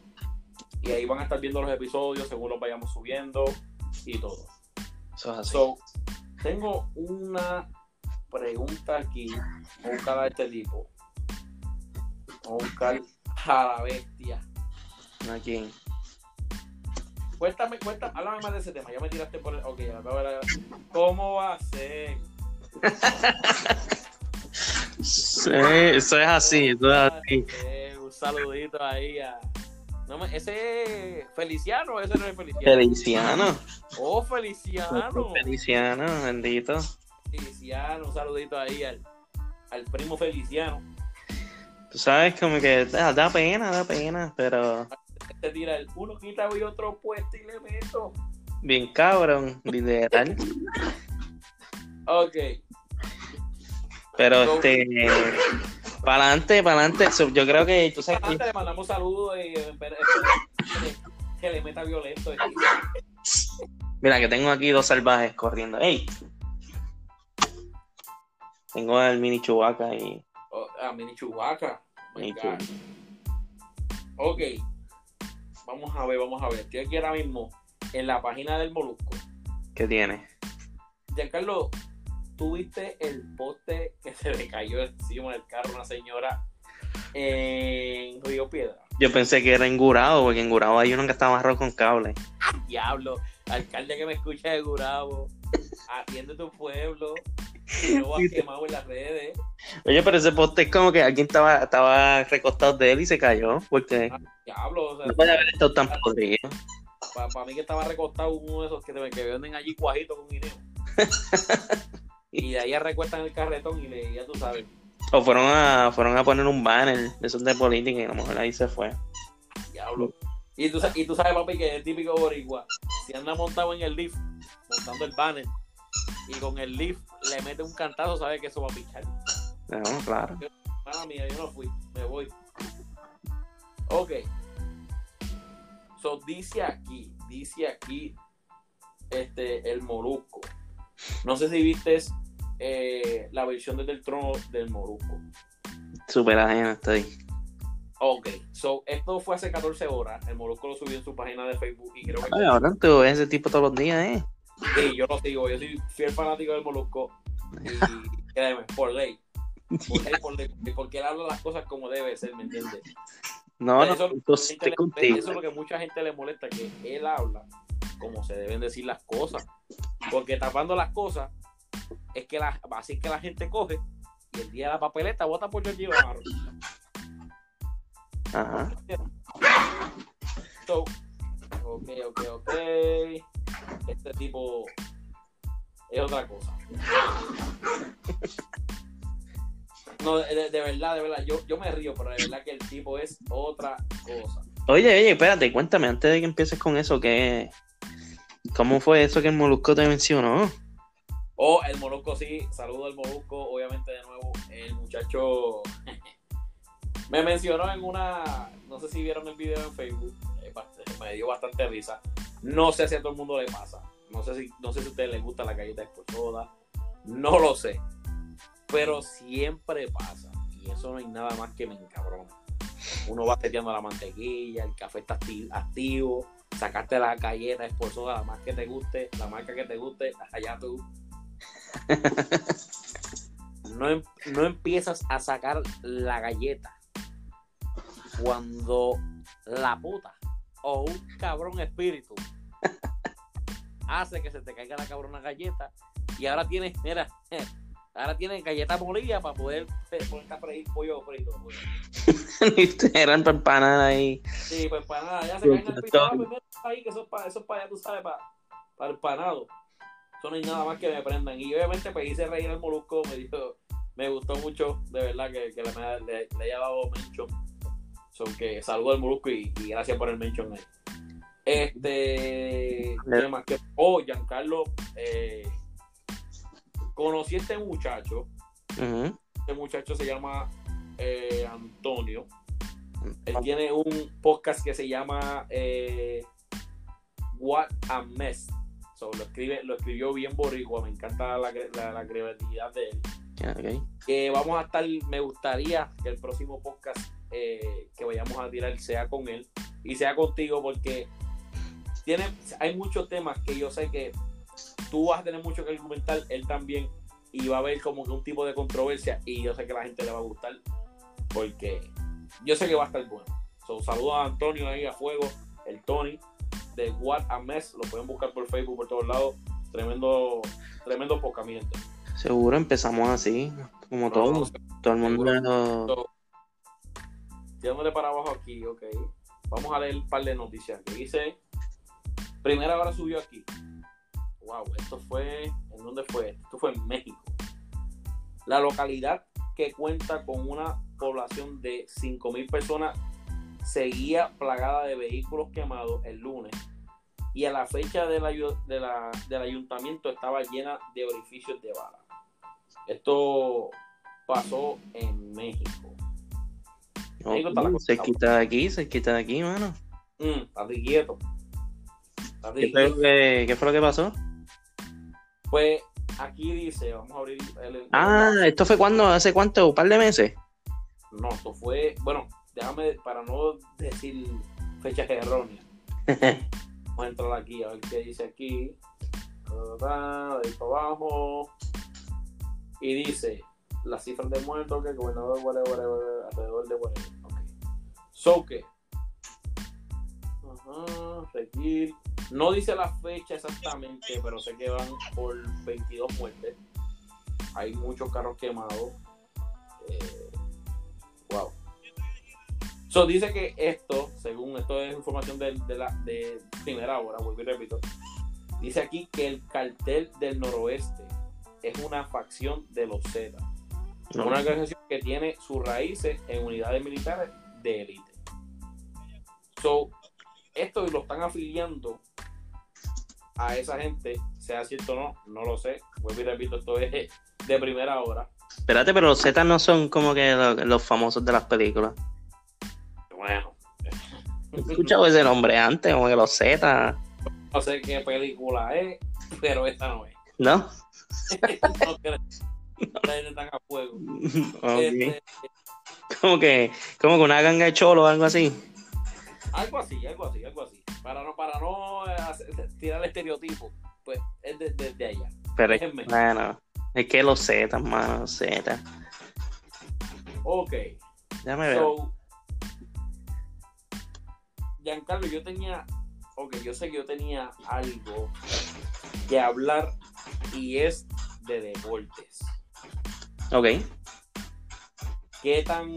Y ahí van a estar viendo los episodios según los vayamos subiendo y todo. Eso es así. So, tengo una pregunta aquí. Voy buscar a este tipo. Voy buscar a la bestia. ¿A quién? Cuéntame, cuéntame, háblame más de ese tema. Ya me tiraste por el. Ok, de- ¿Cómo va a ser? Sí, eso es así, eso es así. Eh, un saludito ahí a. No ese es Feliciano, ese no es Feliciano. Feliciano. Oh, Feliciano. Feliciano, bendito. Feliciano, un saludito ahí al, al primo Feliciano. Tú sabes, como que da, da pena, da pena, pero Te tira el uno quita y otro puesto y le meto. bien cabrón, literal. Ok. Pero este, para adelante, para adelante, yo creo que tú sabes que le mandamos saludos y eh, espera- espera que, le meta violento. eh. Mira, que tengo aquí dos salvajes corriendo. ¡Ey! Tengo al mini chubaca y. Oh, a Mini Chubaca. Mini Ok. Vamos a ver, vamos a ver. Estoy aquí ahora mismo en la página del Molusco. ¿Qué tiene? Giancarlo, ¿tú viste el poste que se le cayó encima del carro a una señora en Río Piedra? Yo pensé que era engurado, porque engurado hay uno que está amarrado con cable. Diablo, alcalde que me escucha de Gurabo, atiende tu pueblo, (laughs) quemado en las redes. Oye, pero ese poste es como que alguien estaba, estaba recostado de él y se cayó, porque Diablo, o sea, no puede haber estado tan podrido. para mí que estaba recostado uno de esos que, te- que venden allí cuajito con guineo. (laughs) y de ahí recuestan el carretón y le, ya tú sabes. O fueron a, fueron a poner un banner de esos de política y a lo mejor ahí se fue. Diablo. Y tú, y tú sabes, papi, que es típico boricua. Si anda montado en el lift, montando el banner, y con el lift le mete un cantazo, sabe que eso va a pichar. No, claro. Mala mía, yo no fui, me voy. Ok. So, dice aquí, dice aquí, este, el Molusco. No sé si viste eh, la versión desde el trono del Molusco. Súper ajeno estoy. Ok, so, esto fue hace 14 horas. El Molusco lo subió en su página de Facebook y creo que Ay, ahora tú ves ese tipo todos los días, ¿eh? Sí, yo lo sigo, yo soy fiel fanático del Molusco y (laughs) créeme, por ley. Por ley, por ley, (laughs) porque él habla las cosas como debe ser, ¿me entiendes? No, no, Eso- yo Gente estoy le- contigo. Eso es lo que mucha gente le molesta, que él habla como se deben decir las cosas. Porque tapando las cosas es que la, así que la gente coge y el día de la papeleta vota por Georgie Navarro. Ajá. So, ok, ok, ok. Tipo es otra cosa. No, de, de verdad, de verdad, yo, yo me río, pero de verdad que el tipo es otra cosa. Oye, oye, espérate, cuéntame, antes de que empieces con eso, ¿qué? ¿Cómo fue eso que el Molusco te mencionó? O el Molusco, sí, saludo al Molusco, obviamente de nuevo, el muchacho (laughs) me mencionó en una, no sé si vieron el video en Facebook, eh, me dio bastante risa. No sé si a todo el mundo le pasa, no sé si, no sé si a ustedes les gusta la galleta soda, no lo sé, pero siempre pasa y eso no hay nada más que me encabrona. Uno va seteando la mantequilla, el café está acti- activo, sacaste la galleta por soda, la más que te guste, la marca que te guste, allá tú. (laughs) No, em- no empiezas a sacar la galleta cuando la puta o un cabrón espíritu hace que se te caiga la cabrona galleta y ahora tienes, mira, (laughs) ahora tienes galleta molida para poder eh, ponerte a freír pollo frito. (laughs) Eran para empanar ahí. Sí, pues para nada, ya se caen al piso, pues ahí, que eso es para, eso es para allá, tú sabes, para, para el panado. Eso no hay nada más que me prendan. Y obviamente pues hice reír al molusco, me dijo, me gustó mucho, de verdad, que, que le, le, le haya dado mention. Son que saludo al molusco y, y gracias por el mention ahí. Este, ¿qué más que? Oh, Giancarlo, eh, conocí a este muchacho. Este muchacho se llama eh, Antonio. Él tiene un podcast que se llama eh, What a Mess. So, lo, escribe, lo escribió bien boricua, me encanta la, la, la creatividad de él. Que vamos a estar, me gustaría que el próximo podcast eh, que vayamos a tirar sea con él y sea contigo porque tiene, hay muchos temas que yo sé que tú vas a tener mucho que argumentar, él también, y va a haber como que un tipo de controversia y yo sé que a la gente le va a gustar porque yo sé que va a estar bueno. So, saludos a Antonio ahí a fuego, el Tony de What a Mess, lo pueden buscar por Facebook, por todos lados. Tremendo, tremendo pocamiento. Seguro empezamos así, como todo. Todo el mundo. Tirándole para abajo aquí, ok. Vamos a leer un par de noticias que dice. Primera hora subió aquí. Wow, esto fue. ¿En dónde fue? Esto fue en México. La localidad que cuenta con una población de 5.000 personas seguía plagada de vehículos quemados el lunes y a la fecha del, ayu- de la- del ayuntamiento estaba llena de orificios de bala. Esto pasó en México. México está la Oh, se quita de aquí, se quita de aquí, mano. Mm, estate quieto. ¿Qué fue, lo que, qué fue lo que pasó? Pues aquí dice, vamos a abrir el. el- Ah, ¿esto fue cuando? ¿Hace cuánto? ¿Un par de meses? No, esto fue. Bueno, déjame, para no decir fechas erróneas. (laughs) Vamos a entrar aquí a ver qué dice aquí. De ahí para abajo. Y dice las cifras de muertos que el gobernador whatever, whatever, alrededor de whatever. Ok. So que. Ajá, seguir. No dice la fecha exactamente, pero sé que van por 22 muertes. Hay muchos carros quemados. Eh, wow. So, dice que esto, según esto es información de, de la de primera hora, vuelvo y repito, dice aquí que el cartel del noroeste es una facción de los Z, No. una organización que tiene sus raíces en unidades militares de élite. So, esto lo están afiliando a esa gente, sea cierto o no, no lo sé. Vuelvo y repito, esto es de primera hora. Espérate, pero los Z no son como que lo- los, famosos de las películas. Bueno, He escuchado ese nombre antes, como que los Z, no sé qué película es, pero esta no es. ¿no? (laughs) no creo. Están a fuego. Ok. Este, Como que, como que una ganga de cholo o algo así. algo así, algo así, algo así. Para no, para no eh, tirar el estereotipo, pues es de- desde allá. Pero es, bueno, es que los Z, mano, los Z. Ok, Déjame ver. so. Giancarlo, yo tenía. Ok, yo sé que yo tenía algo que hablar y es de deportes. Ok. ¿Qué tan.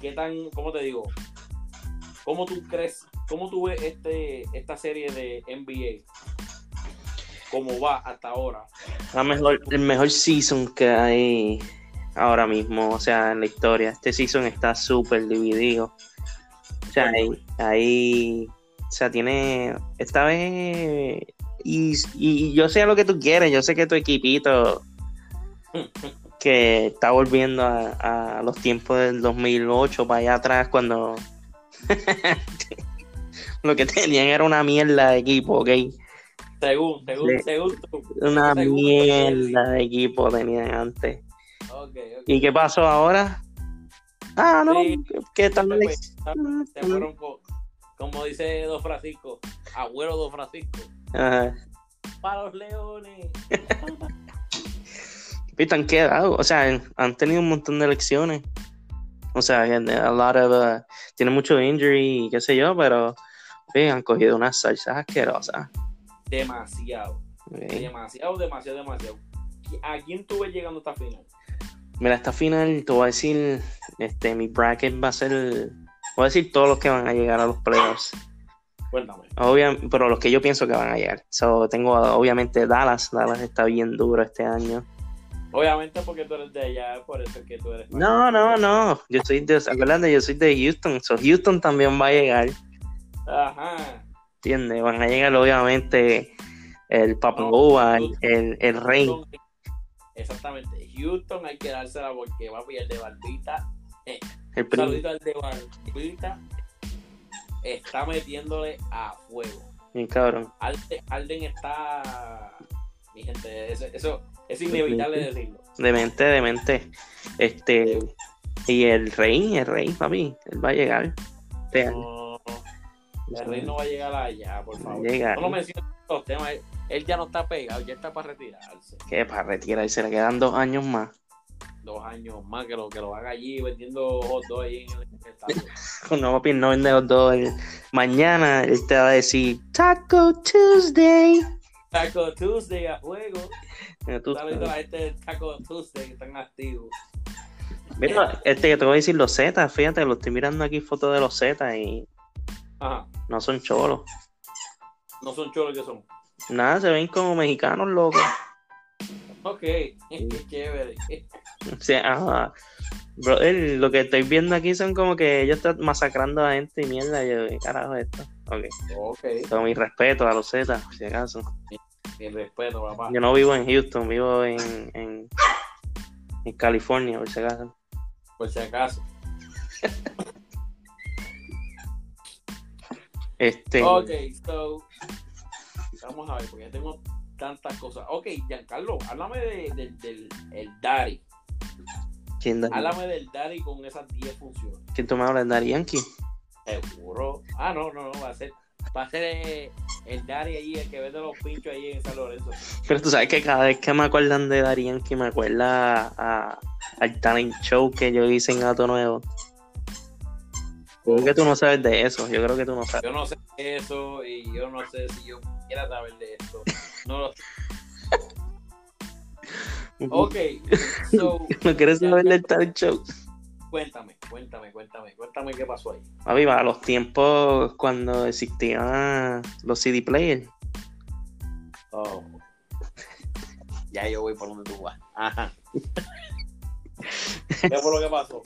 ¿Qué tan. ¿Cómo te digo? ¿Cómo tú crees? ¿Cómo tú ves este, esta serie de NBA? ¿Cómo va hasta ahora? La mejor, el mejor season que hay ahora mismo, o sea, en la historia. Este season está súper dividido. O sea, ahí, ahí- o sea, tiene, esta vez, y, y yo sé lo que tú quieres, yo sé que tu equipito (laughs) que está volviendo a, a los tiempos del 2008 para allá atrás cuando (laughs) (laughs) lo que tenían era una mierda de equipo, ¿ok? Según, según, Le- según tú. Una Según- mierda de equipo tenían antes. Ok, ok. ¿Y qué pasó ahora? Ah, no, Sí. que tal Se vez. fue- se fueron con, como dice Don Francisco, abuelo Don Francisco, Ajá. para los leones. (laughs) Viste, han quedado, o sea, han tenido un montón de elecciones. O sea, a lot of, uh, tienen mucho injury y qué sé yo, pero sí, han cogido unas salsas asquerosas. Demasiado, demasiado, demasiado, demasiado. ¿A quién tú ves llegando a esta final? Mira, esta final, te voy a decir, este, mi bracket va a ser, voy a decir todos los que van a llegar a los playoffs. Cuéntame. Obvia- pero los que yo pienso que van a llegar. So, tengo obviamente Dallas, Dallas está bien duro este año. Obviamente porque tú eres de allá, por eso es que tú eres. No, no, no. Yo soy de, acuérdate, yo soy de Houston. So Houston también va a llegar, Ajá. ¿entiendes? Van a llegar obviamente el Papa No, el, el, el rey. Exactamente. Houston hay que dársela porque va a pillar de barbita. El prim- Saludito al de barbita. Está metiéndole a fuego. Bien cabrón. Alden, Alden está. Mi gente, eso, eso es inevitable decirlo. Demente, demente. Este. Y el rey, el rey, papi. Él va a llegar. Este. No. El rey no va a llegar allá, por Va a favor. llegar. No lo menciones en los temas. Él, él ya no está pegado, ya está para retirarse. Que para retirarse le quedan dos años más. Dos años más que lo que lo haga allí vendiendo hot dogs ahí en el estadio. (laughs) No, papi, no vende los dos. Él- Mañana él te va a decir Taco Tuesday. Taco Tuesday a juego. Está viendo gente de Taco Tuesday que están activos. Mira, este que te voy a decir, los Z, fíjate, lo estoy mirando aquí fotos de los Z y Ajá. no son cholos. No son cholos que son. Nada, se ven como mexicanos, loco. Ok, (laughs) qué chévere. O sea, ajá. Brother, lo que estoy viendo aquí son como que ellos están masacrando a gente y mierda. Yo, ¿qué carajo es esto? Ok. Ok, Con mi respeto a los Z, por si acaso. mi respeto, papá. Yo no vivo en Houston, vivo en, en, en California, por si acaso. Por si acaso. Este, Ok, so. Vamos a ver, porque ya tengo tantas cosas. Ok, Giancarlo, háblame de- del del el Daddy. ¿quién, da- Háblame del Daddy con esas 10 funciones. ¿quién tú me hablas? ¿Daddy Yankee? Seguro. Ah, no, no, no, va a ser. Va a ser eh, el Daddy allí, el que vende los pinchos allí en San Lorenzo. Pero tú sabes que cada vez que me acuerdan de Daddy Yankee me acuerda a- al talent show que yo hice en Gato Nuevo. Creo que tú no sabes de eso, yo creo que tú no sabes. Yo no sé eso y yo no sé si yo quiera saber de esto. No lo sé. (laughs) Ok, (laughs) so, ¿No quieres saber del talent show? Cuéntame, cuéntame, cuéntame, cuéntame qué pasó ahí. Papi, para los tiempos cuando existían los CD players. Oh. Ya yo voy por donde tú vas. Ajá. ¿Qué fue lo que pasó?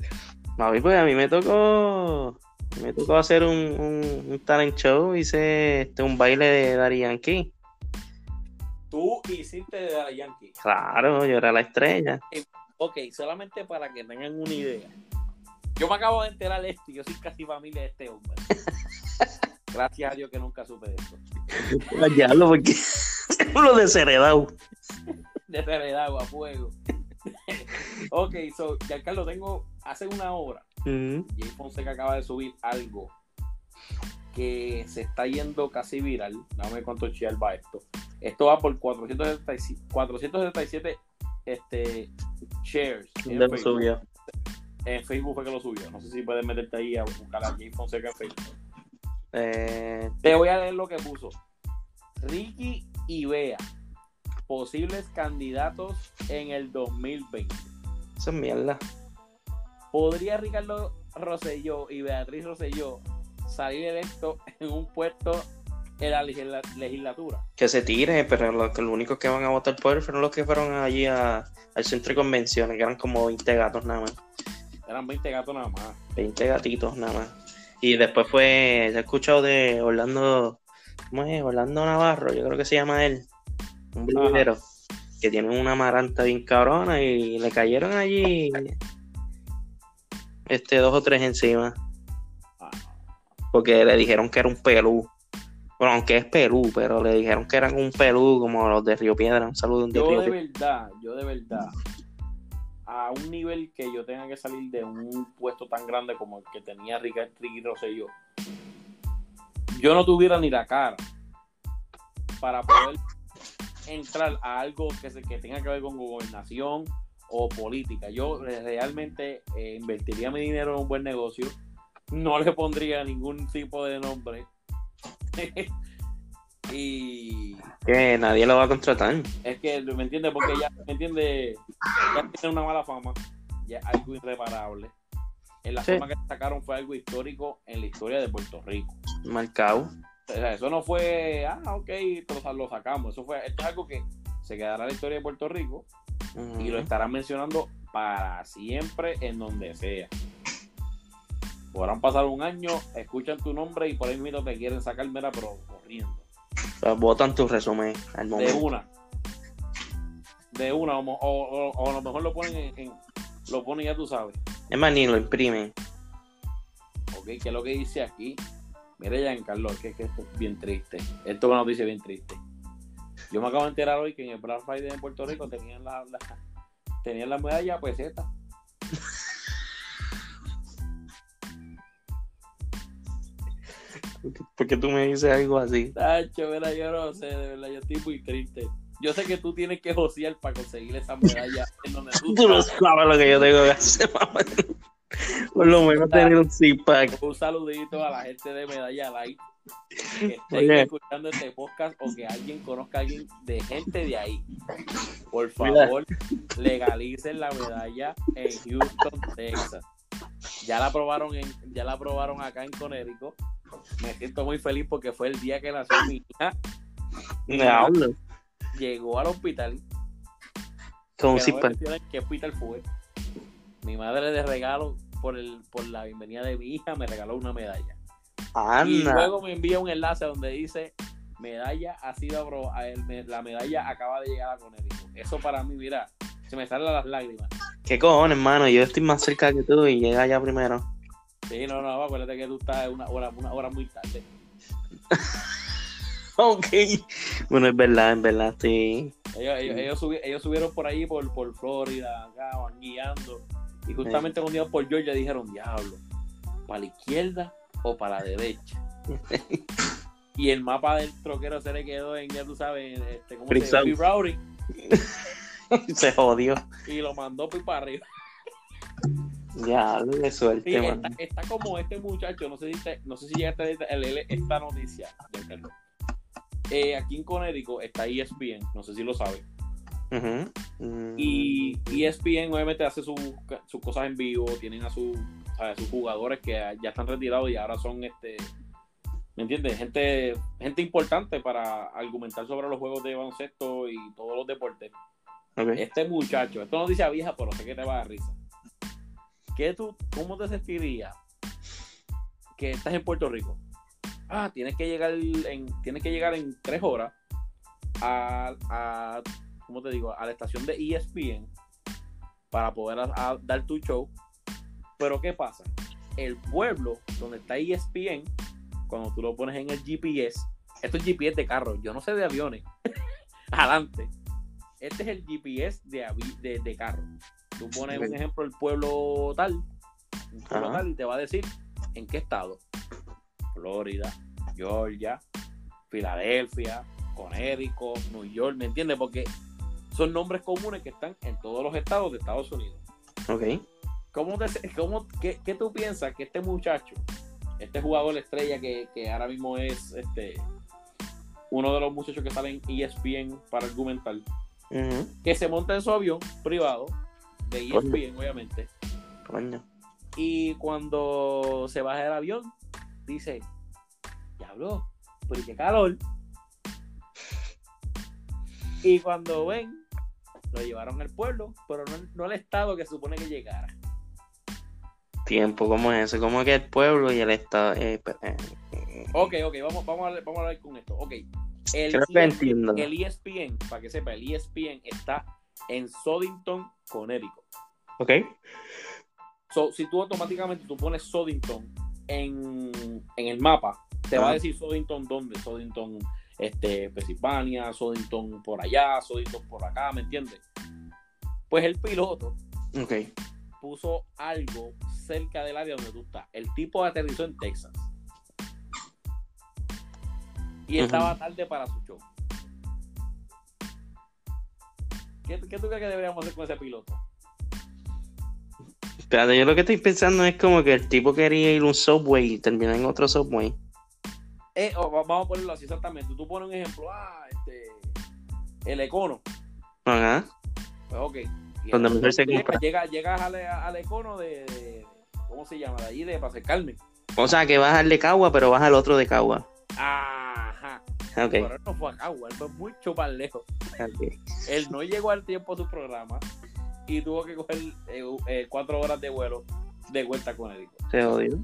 Papi, pues a mí me tocó. Me tocó hacer un, un, un talent show, hice este, un baile de Daddy Yankee. Tú hiciste de la Yankee. Claro, yo era la estrella. Ok, solamente para que tengan una idea. Yo me acabo de enterar de esto y yo soy casi familia de este hombre. (laughs) Gracias a Dios que nunca supe de esto. Al diablo, porque lo (laughs) desheredado. De agua a fuego. ok, so, Giancarlo, tengo hace una hora. Mm, Jay Fonseca acaba de subir algo que se está yendo casi viral. Dame ver cuánto chial va esto. Esto va por 477, 477 este, shares. En ¿Dónde lo Facebook. fue que lo subió. No sé si puedes meterte ahí a buscar a Jay Fonseca en Facebook. Eh, Te voy a leer lo que puso. Ricky y Bea, posibles candidatos en el 2020. eso es mierda. ¿Podría Ricardo Rosselló y Beatriz Rosselló salir electos en un puesto en la legisla- legislatura? Que se tire, pero los únicos que van a votar por él fueron los que fueron allí a- al centro de convenciones, que eran como 20 gatos nada más. Eran 20 gatos nada más. 20 gatitos nada más. Y después fue, he escuchado de Orlando, ¿cómo es? Orlando Navarro, yo creo que se llama él, un brillero, que tiene una maranta bien cabrona y le cayeron allí este dos o tres encima, Ah, porque le dijeron que era un pelú. Bueno, aunque es pelú, pero le dijeron que eran un pelú como los de Río Piedra. Un saludo de Yo Río de Piedra. verdad, yo de verdad, a un nivel que yo tenga que salir de un puesto tan grande como el que tenía Ricky, Rosselló, yo no tuviera ni la cara para poder entrar a algo que, se, que tenga que ver con gobernación o política. Yo realmente eh, invertiría mi dinero en un buen negocio, no le pondría ningún tipo de nombre. (laughs) y Que nadie lo va a contratar. es que, ¿me entiendes? Porque ya, ¿me entiendes? Ya tiene una mala fama, ya es algo irreparable. En la Sí. forma que sacaron fue algo histórico en la historia de Puerto Rico. Marcado. O sea, eso no fue, ah, ok, lo, lo sacamos. Eso fue, esto es algo que se quedará en la historia de Puerto Rico y lo estarán mencionando para siempre en donde sea. Podrán pasar un año, escuchan tu nombre y por ahí mismo te quieren sacar, mira, pero corriendo. Votan tu resumen al De una. De una, o, o- o- a lo mejor lo ponen en, en- lo ponen ya tú sabes. Es más, ni lo imprimen. Ok, ¿qué es lo que dice aquí? Mira, Giancarlo, que, que esto es bien triste. Esto es una noticia bien triste. Yo me acabo de enterar hoy que en el Black Friday en Puerto Rico tenían la, la- tenían la medalla peseta. Porque tú me dices algo así. Tacho, mira, yo no sé, de verdad, yo estoy muy triste. Yo sé que tú tienes que josear para conseguir esa medalla (laughs) en donde tú Tú no sabes lo que yo tengo que hacer, mamá. Por lo menos tener un six-pack. Un saludito a la gente de Medalla Light que estén Oye. escuchando este podcast o que alguien conozca a alguien de gente de ahí. Por Mira. favor, legalicen la medalla en Houston, Texas. Ya la aprobaron en, ya la aprobaron acá en Connecticut. (laughs) Me siento muy feliz porque fue el día que nació mi hija. (laughs) Diablo. Llegó al hospital. Con un que no qué hospital fue. Mi madre de regalo por el, por la bienvenida de mi hija me regaló una medalla. Y Anda. luego me envía un enlace donde dice medalla ha sido me- la medalla acaba de llegar a Connecticut. Eso para mí, mira, se me salen las lágrimas. ¿Qué cojones, hermano? Yo estoy más cerca que tú y llega allá primero. Sí, no, no, acuérdate que tú estás una hora, una hora muy tarde. (laughs) Ok. Bueno, es verdad, es verdad, sí. Ellos, ellos, ellos, subi- ellos subieron por ahí por, por Florida, acá van guiando. Y justamente cuando iban por Georgia dijeron, diablo, ¿para la izquierda o para la derecha? (laughs) y el mapa del troquero se le quedó en, ya tú sabes, este, ¿cómo se Frisado. llama? (laughs) Se jodió. Y lo mandó para arriba. Ya, Sí, mano. está, está como este muchacho, no sé si, te- no sé si llegaste a leer esta noticia. Eh, aquí en Connecticut está ESPN, no sé si lo sabes. Mm, Y E ESPN obviamente hace su- sus cosas en vivo, tienen a, su, a sus jugadores que ya están retirados y ahora son este ¿me entiendes? Gente, gente importante para argumentar sobre los juegos de baloncesto y todos los deportes. Este muchacho, esto no dice vieja, pero sé que te va a dar risa. ¿Qué tú, ¿Cómo te sentirías que estás en Puerto Rico? Ah, tienes que llegar en, tienes que llegar en tres horas a, a ¿cómo te digo? A la estación de ESPN para poder dar tu show. Pero ¿qué pasa? El pueblo donde está ESPN, cuando tú lo pones en el GPS, esto es GPS de carro, yo no sé de aviones. (laughs) Adelante. Este es el GPS de, de, de carro. Tú pones un ejemplo, el pueblo tal, un pueblo tal, y te va a decir en qué estado. Florida, Georgia, Filadelfia, Connecticut, New York, ¿me entiendes? Porque son nombres comunes que están en todos los estados de Estados Unidos. Ok. ¿Cómo te- cómo- qué, qué tú piensas que este muchacho, este jugador estrella que, que ahora mismo es este uno de los muchachos que salen en E ESPN para argumentar, que se monta en su avión privado de E Coño. ESPN, obviamente, Coño. y cuando se baja del avión, dice, diablo, pero qué calor. Y cuando ven, lo llevaron al pueblo, pero no, no al estado que supone que llegara. Tiempo, ¿cómo es eso? ¿Cómo que el pueblo y el estado? Eh, pe- eh, Ok, ok, vamos, vamos, a, hablar- vamos a hablar con esto. Ok. El, Creo que entiendo. el E ESPN, para que sepa, el E ESPN está en Sodington, Connecticut. Ok. So, si tú automáticamente tú pones Sodington en, en el mapa, te va a decir Sodington dónde, Sodington, este, Pensilvania, Sodington por allá, Sodington por acá, ¿me entiendes? Pues el piloto Ok. puso algo cerca del área donde tú estás. El tipo aterrizó en Texas. Y estaba tarde para su show. ¿Qué, qué tú crees que deberíamos hacer con ese piloto? Espérate, yo lo que estoy pensando es como que el tipo quería ir a un subway y terminó en otro subway. Eh, vamos a ponerlo así exactamente. Tú pones un ejemplo, ah, este, el Econo. Ajá. Pues ok. Y Donde el- mejor se llega- compra. llega- Llegas al, al Econo de, de- ¿cómo se llama? De allí, de del Carmen. O sea, que vas al de Cagua, pero vas al otro de Cagua. Ajá. Ok. Pero él no fue a Cagua, él fue mucho más lejos. ok. Él no llegó al tiempo a su programa y tuvo que coger eh, eh, cuatro horas de vuelo de vuelta con él. Se odio.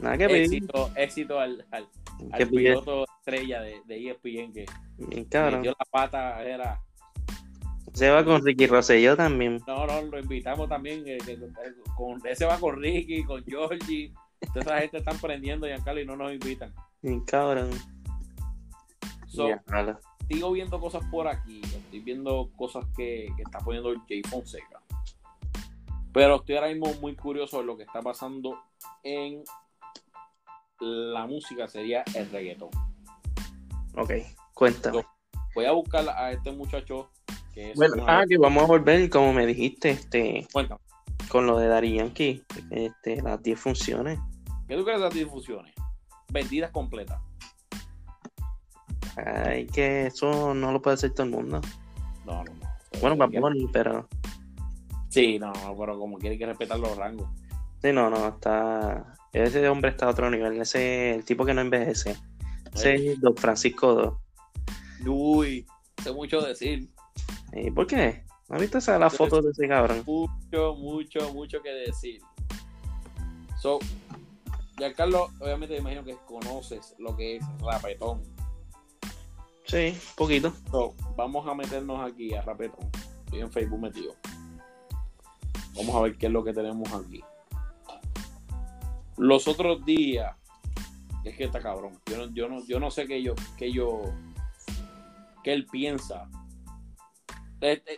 Nada que pedir. Éxito, éxito al, al, al piloto estrella de, de ESPN que metió la pata. Era, Se va con Ricky Rosselló también. no, no, lo invitamos también. eh, con, ese va con Ricky, con Georgie. Toda esa gente están prendiendo, Giancarlo, y no nos invitan. Cabrón. So, sigo viendo cosas por aquí. Estoy viendo cosas que, que está poniendo Jay Fonseca. Pero estoy ahora mismo muy curioso de lo que está pasando en la música, sería el reggaetón. Ok, cuéntame. Voy a buscar a este muchacho que es. Bueno, ah, que vamos a volver, como me dijiste, este, Cuéntame, con lo de Dari Yankee, este, las 10 funciones. ¿qué tú crees de las difusiones? Vendidas completas. Ay, que eso no lo puede hacer todo el mundo. No, no, no. Bueno, Bad Bunny, pero. Sí, no, no, pero como quiere que respetar los rangos. Sí, no, no, está. Ese hombre está a otro nivel. Ese el tipo que no envejece. Ese es Don Francisco II. Uy, sé mucho decir. ¿Y por qué? ¿No has visto esa, las fotos de ese cabrón? Mucho, mucho, mucho que decir. So, Giancarlo, obviamente me imagino que conoces lo que es rapetón. Sí, poquito. So, vamos a meternos aquí a rapetón. Estoy en Facebook metido. Vamos a ver qué es lo que tenemos aquí. Los otros días, es que está cabrón. Yo no, yo no, yo no sé qué yo, qué yo, qué él piensa. Eh, eh,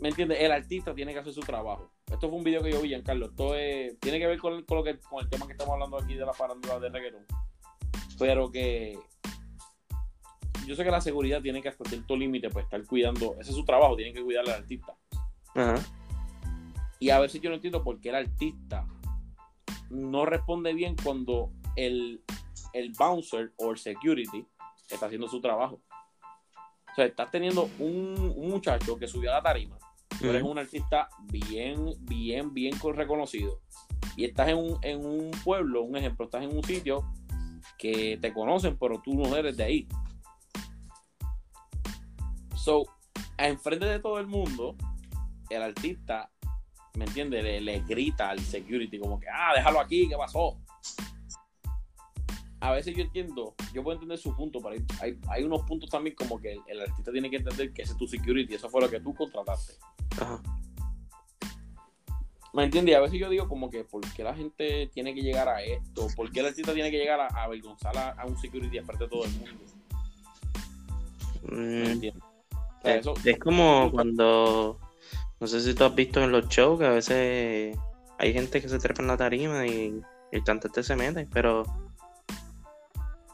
¿Me entiendes? El artista tiene que hacer su trabajo. Esto fue un video que yo vi, Giancarlo. Esto es- tiene que ver con, con lo que, con el tema que estamos hablando aquí de la farándula de reggaetón. Pero que yo sé que la seguridad tiene que hasta cierto límite pues estar cuidando, ese es su trabajo, tiene que cuidar al artista. Ajá. Y a veces yo no entiendo por qué el artista no responde bien cuando el, el bouncer o el security está haciendo su trabajo. O sea, estás teniendo un, un muchacho que subió a la tarima. Tú eres un artista bien, bien, bien con- reconocido. Y estás en un, en un pueblo, un ejemplo, estás en un sitio que te conocen, pero tú no eres de ahí. So, a enfrente de todo el mundo, el artista, ¿me entiendes? Le, le grita al security como que, ah, déjalo aquí, ¿qué pasó? A veces yo entiendo, yo puedo entender su punto, pero hay, hay, hay unos puntos también como que el, el artista tiene que entender que ese es tu security, eso fue lo que tú contrataste. Ajá. ¿Me entiendes? A veces yo digo como que, ¿por qué la gente tiene que llegar a esto? ¿Por qué el artista tiene que llegar a, a avergonzar a, a un security frente de todo el mundo? ¿Me Mm, entiendes? O sea, eso- es como cuando. No sé si tú has visto en los shows que a veces hay gente que se trepa en la tarima y el cantante se mete, pero.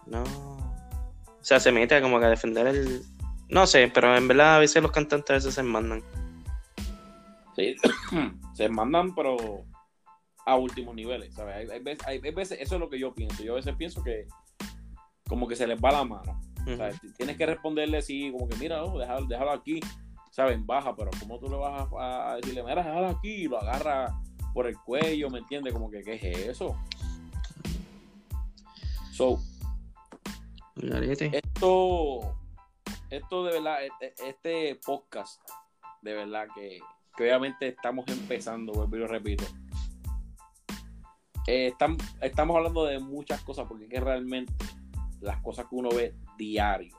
No. O sea, se mete como que a defender el. No sé, pero en verdad a veces los cantantes a veces se mandan. Sí, (coughs) se mandan, pero a últimos niveles, ¿sabes? Hay, hay veces, hay- hay veces- eso es lo que yo pienso. Yo a veces pienso que como que se les va la mano. Tienes que responderle así, como que mira, oh, déjalo, déjalo aquí, ¿saben? Baja, pero ¿cómo tú le vas a, a decirle, mira, déjalo aquí? Y lo agarra por el cuello, ¿me entiendes? Como que, ¿qué es eso? So, esto, esto de verdad, este, este podcast, de verdad que, que obviamente estamos empezando, vuelvo y lo repito. Eh, estam- estamos hablando de muchas cosas porque es que realmente las cosas que uno ve diario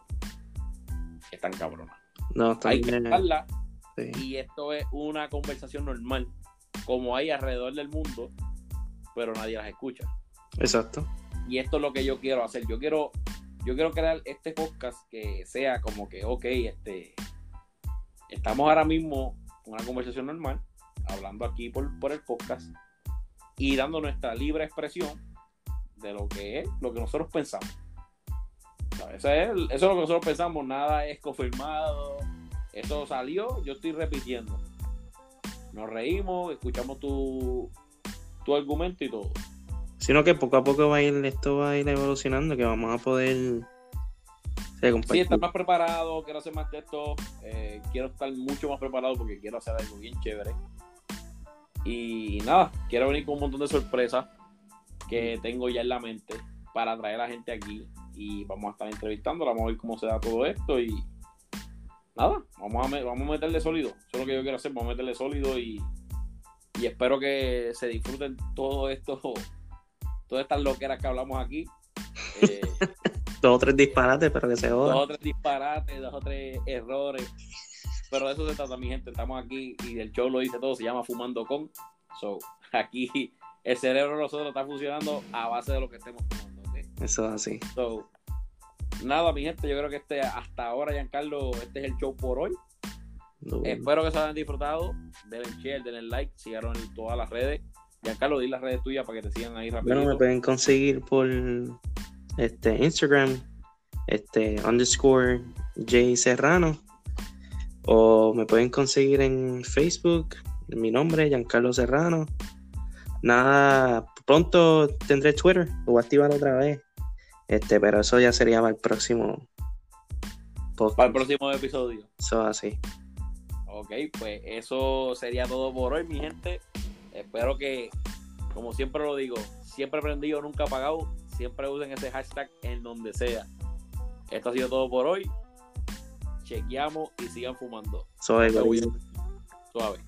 están cabronas. No, está Hay que bien. hablarla Sí. y esto es una conversación normal, como hay alrededor del mundo, pero nadie las escucha. Exacto. Y esto es lo que yo quiero hacer. Yo quiero, yo quiero crear este podcast que sea como que, ok, este, estamos ahora mismo en una conversación normal, hablando aquí por, por el podcast y dando nuestra libre expresión de lo que es, lo que nosotros pensamos. Eso es, eso es lo que nosotros pensamos, nada es confirmado. Esto salió, yo estoy repitiendo. Nos reímos, escuchamos tu, tu argumento y todo. Sino que poco a poco va a ir, esto va a ir evolucionando, que vamos a poder sí, estar más preparado, quiero hacer más texto, eh, quiero estar mucho más preparado porque quiero hacer algo bien chévere. Y nada, quiero venir con un montón de sorpresas que tengo ya en la mente para traer a la gente aquí y vamos a estar entrevistándola, vamos a ver cómo se da todo esto y nada, vamos a, vamos a meterle sólido. Eso es lo que yo quiero hacer, vamos a meterle sólido y, y espero que se disfruten todo esto, todas estas loqueras que hablamos aquí. (laughs) Eh, Dos o tres disparates, pero que se dos joda. o tres disparates, dos o tres errores. Pero de eso se trata, mi gente. Estamos aquí y el show lo dice todo, se llama Fumando con. So, aquí el cerebro de nosotros está funcionando a base de lo que estemos fumando, ¿ok? Eso es así. So, nada, mi gente, yo creo que este hasta ahora, Giancarlo, este es el show por hoy. Espero que se hayan disfrutado. Denle share, denle like, sigaron en todas las redes. Giancarlo, di las redes tuyas para que te sigan ahí rápido. Bueno, me pueden conseguir por este Instagram, este underscore J Serrano. O me pueden conseguir en Facebook, mi nombre, Giancarlo Serrano. Nada, pronto tendré Twitter, lo voy a activar otra vez. Este, pero eso ya sería para el próximo podcast. Para el próximo episodio. Eso así. Ok, pues eso sería todo por hoy, mi gente. Espero que, como siempre lo digo, siempre aprendido, nunca apagado. Siempre usen ese hashtag en donde sea. Esto ha sido todo por hoy. Chequeamos y sigan fumando. Soy Suave.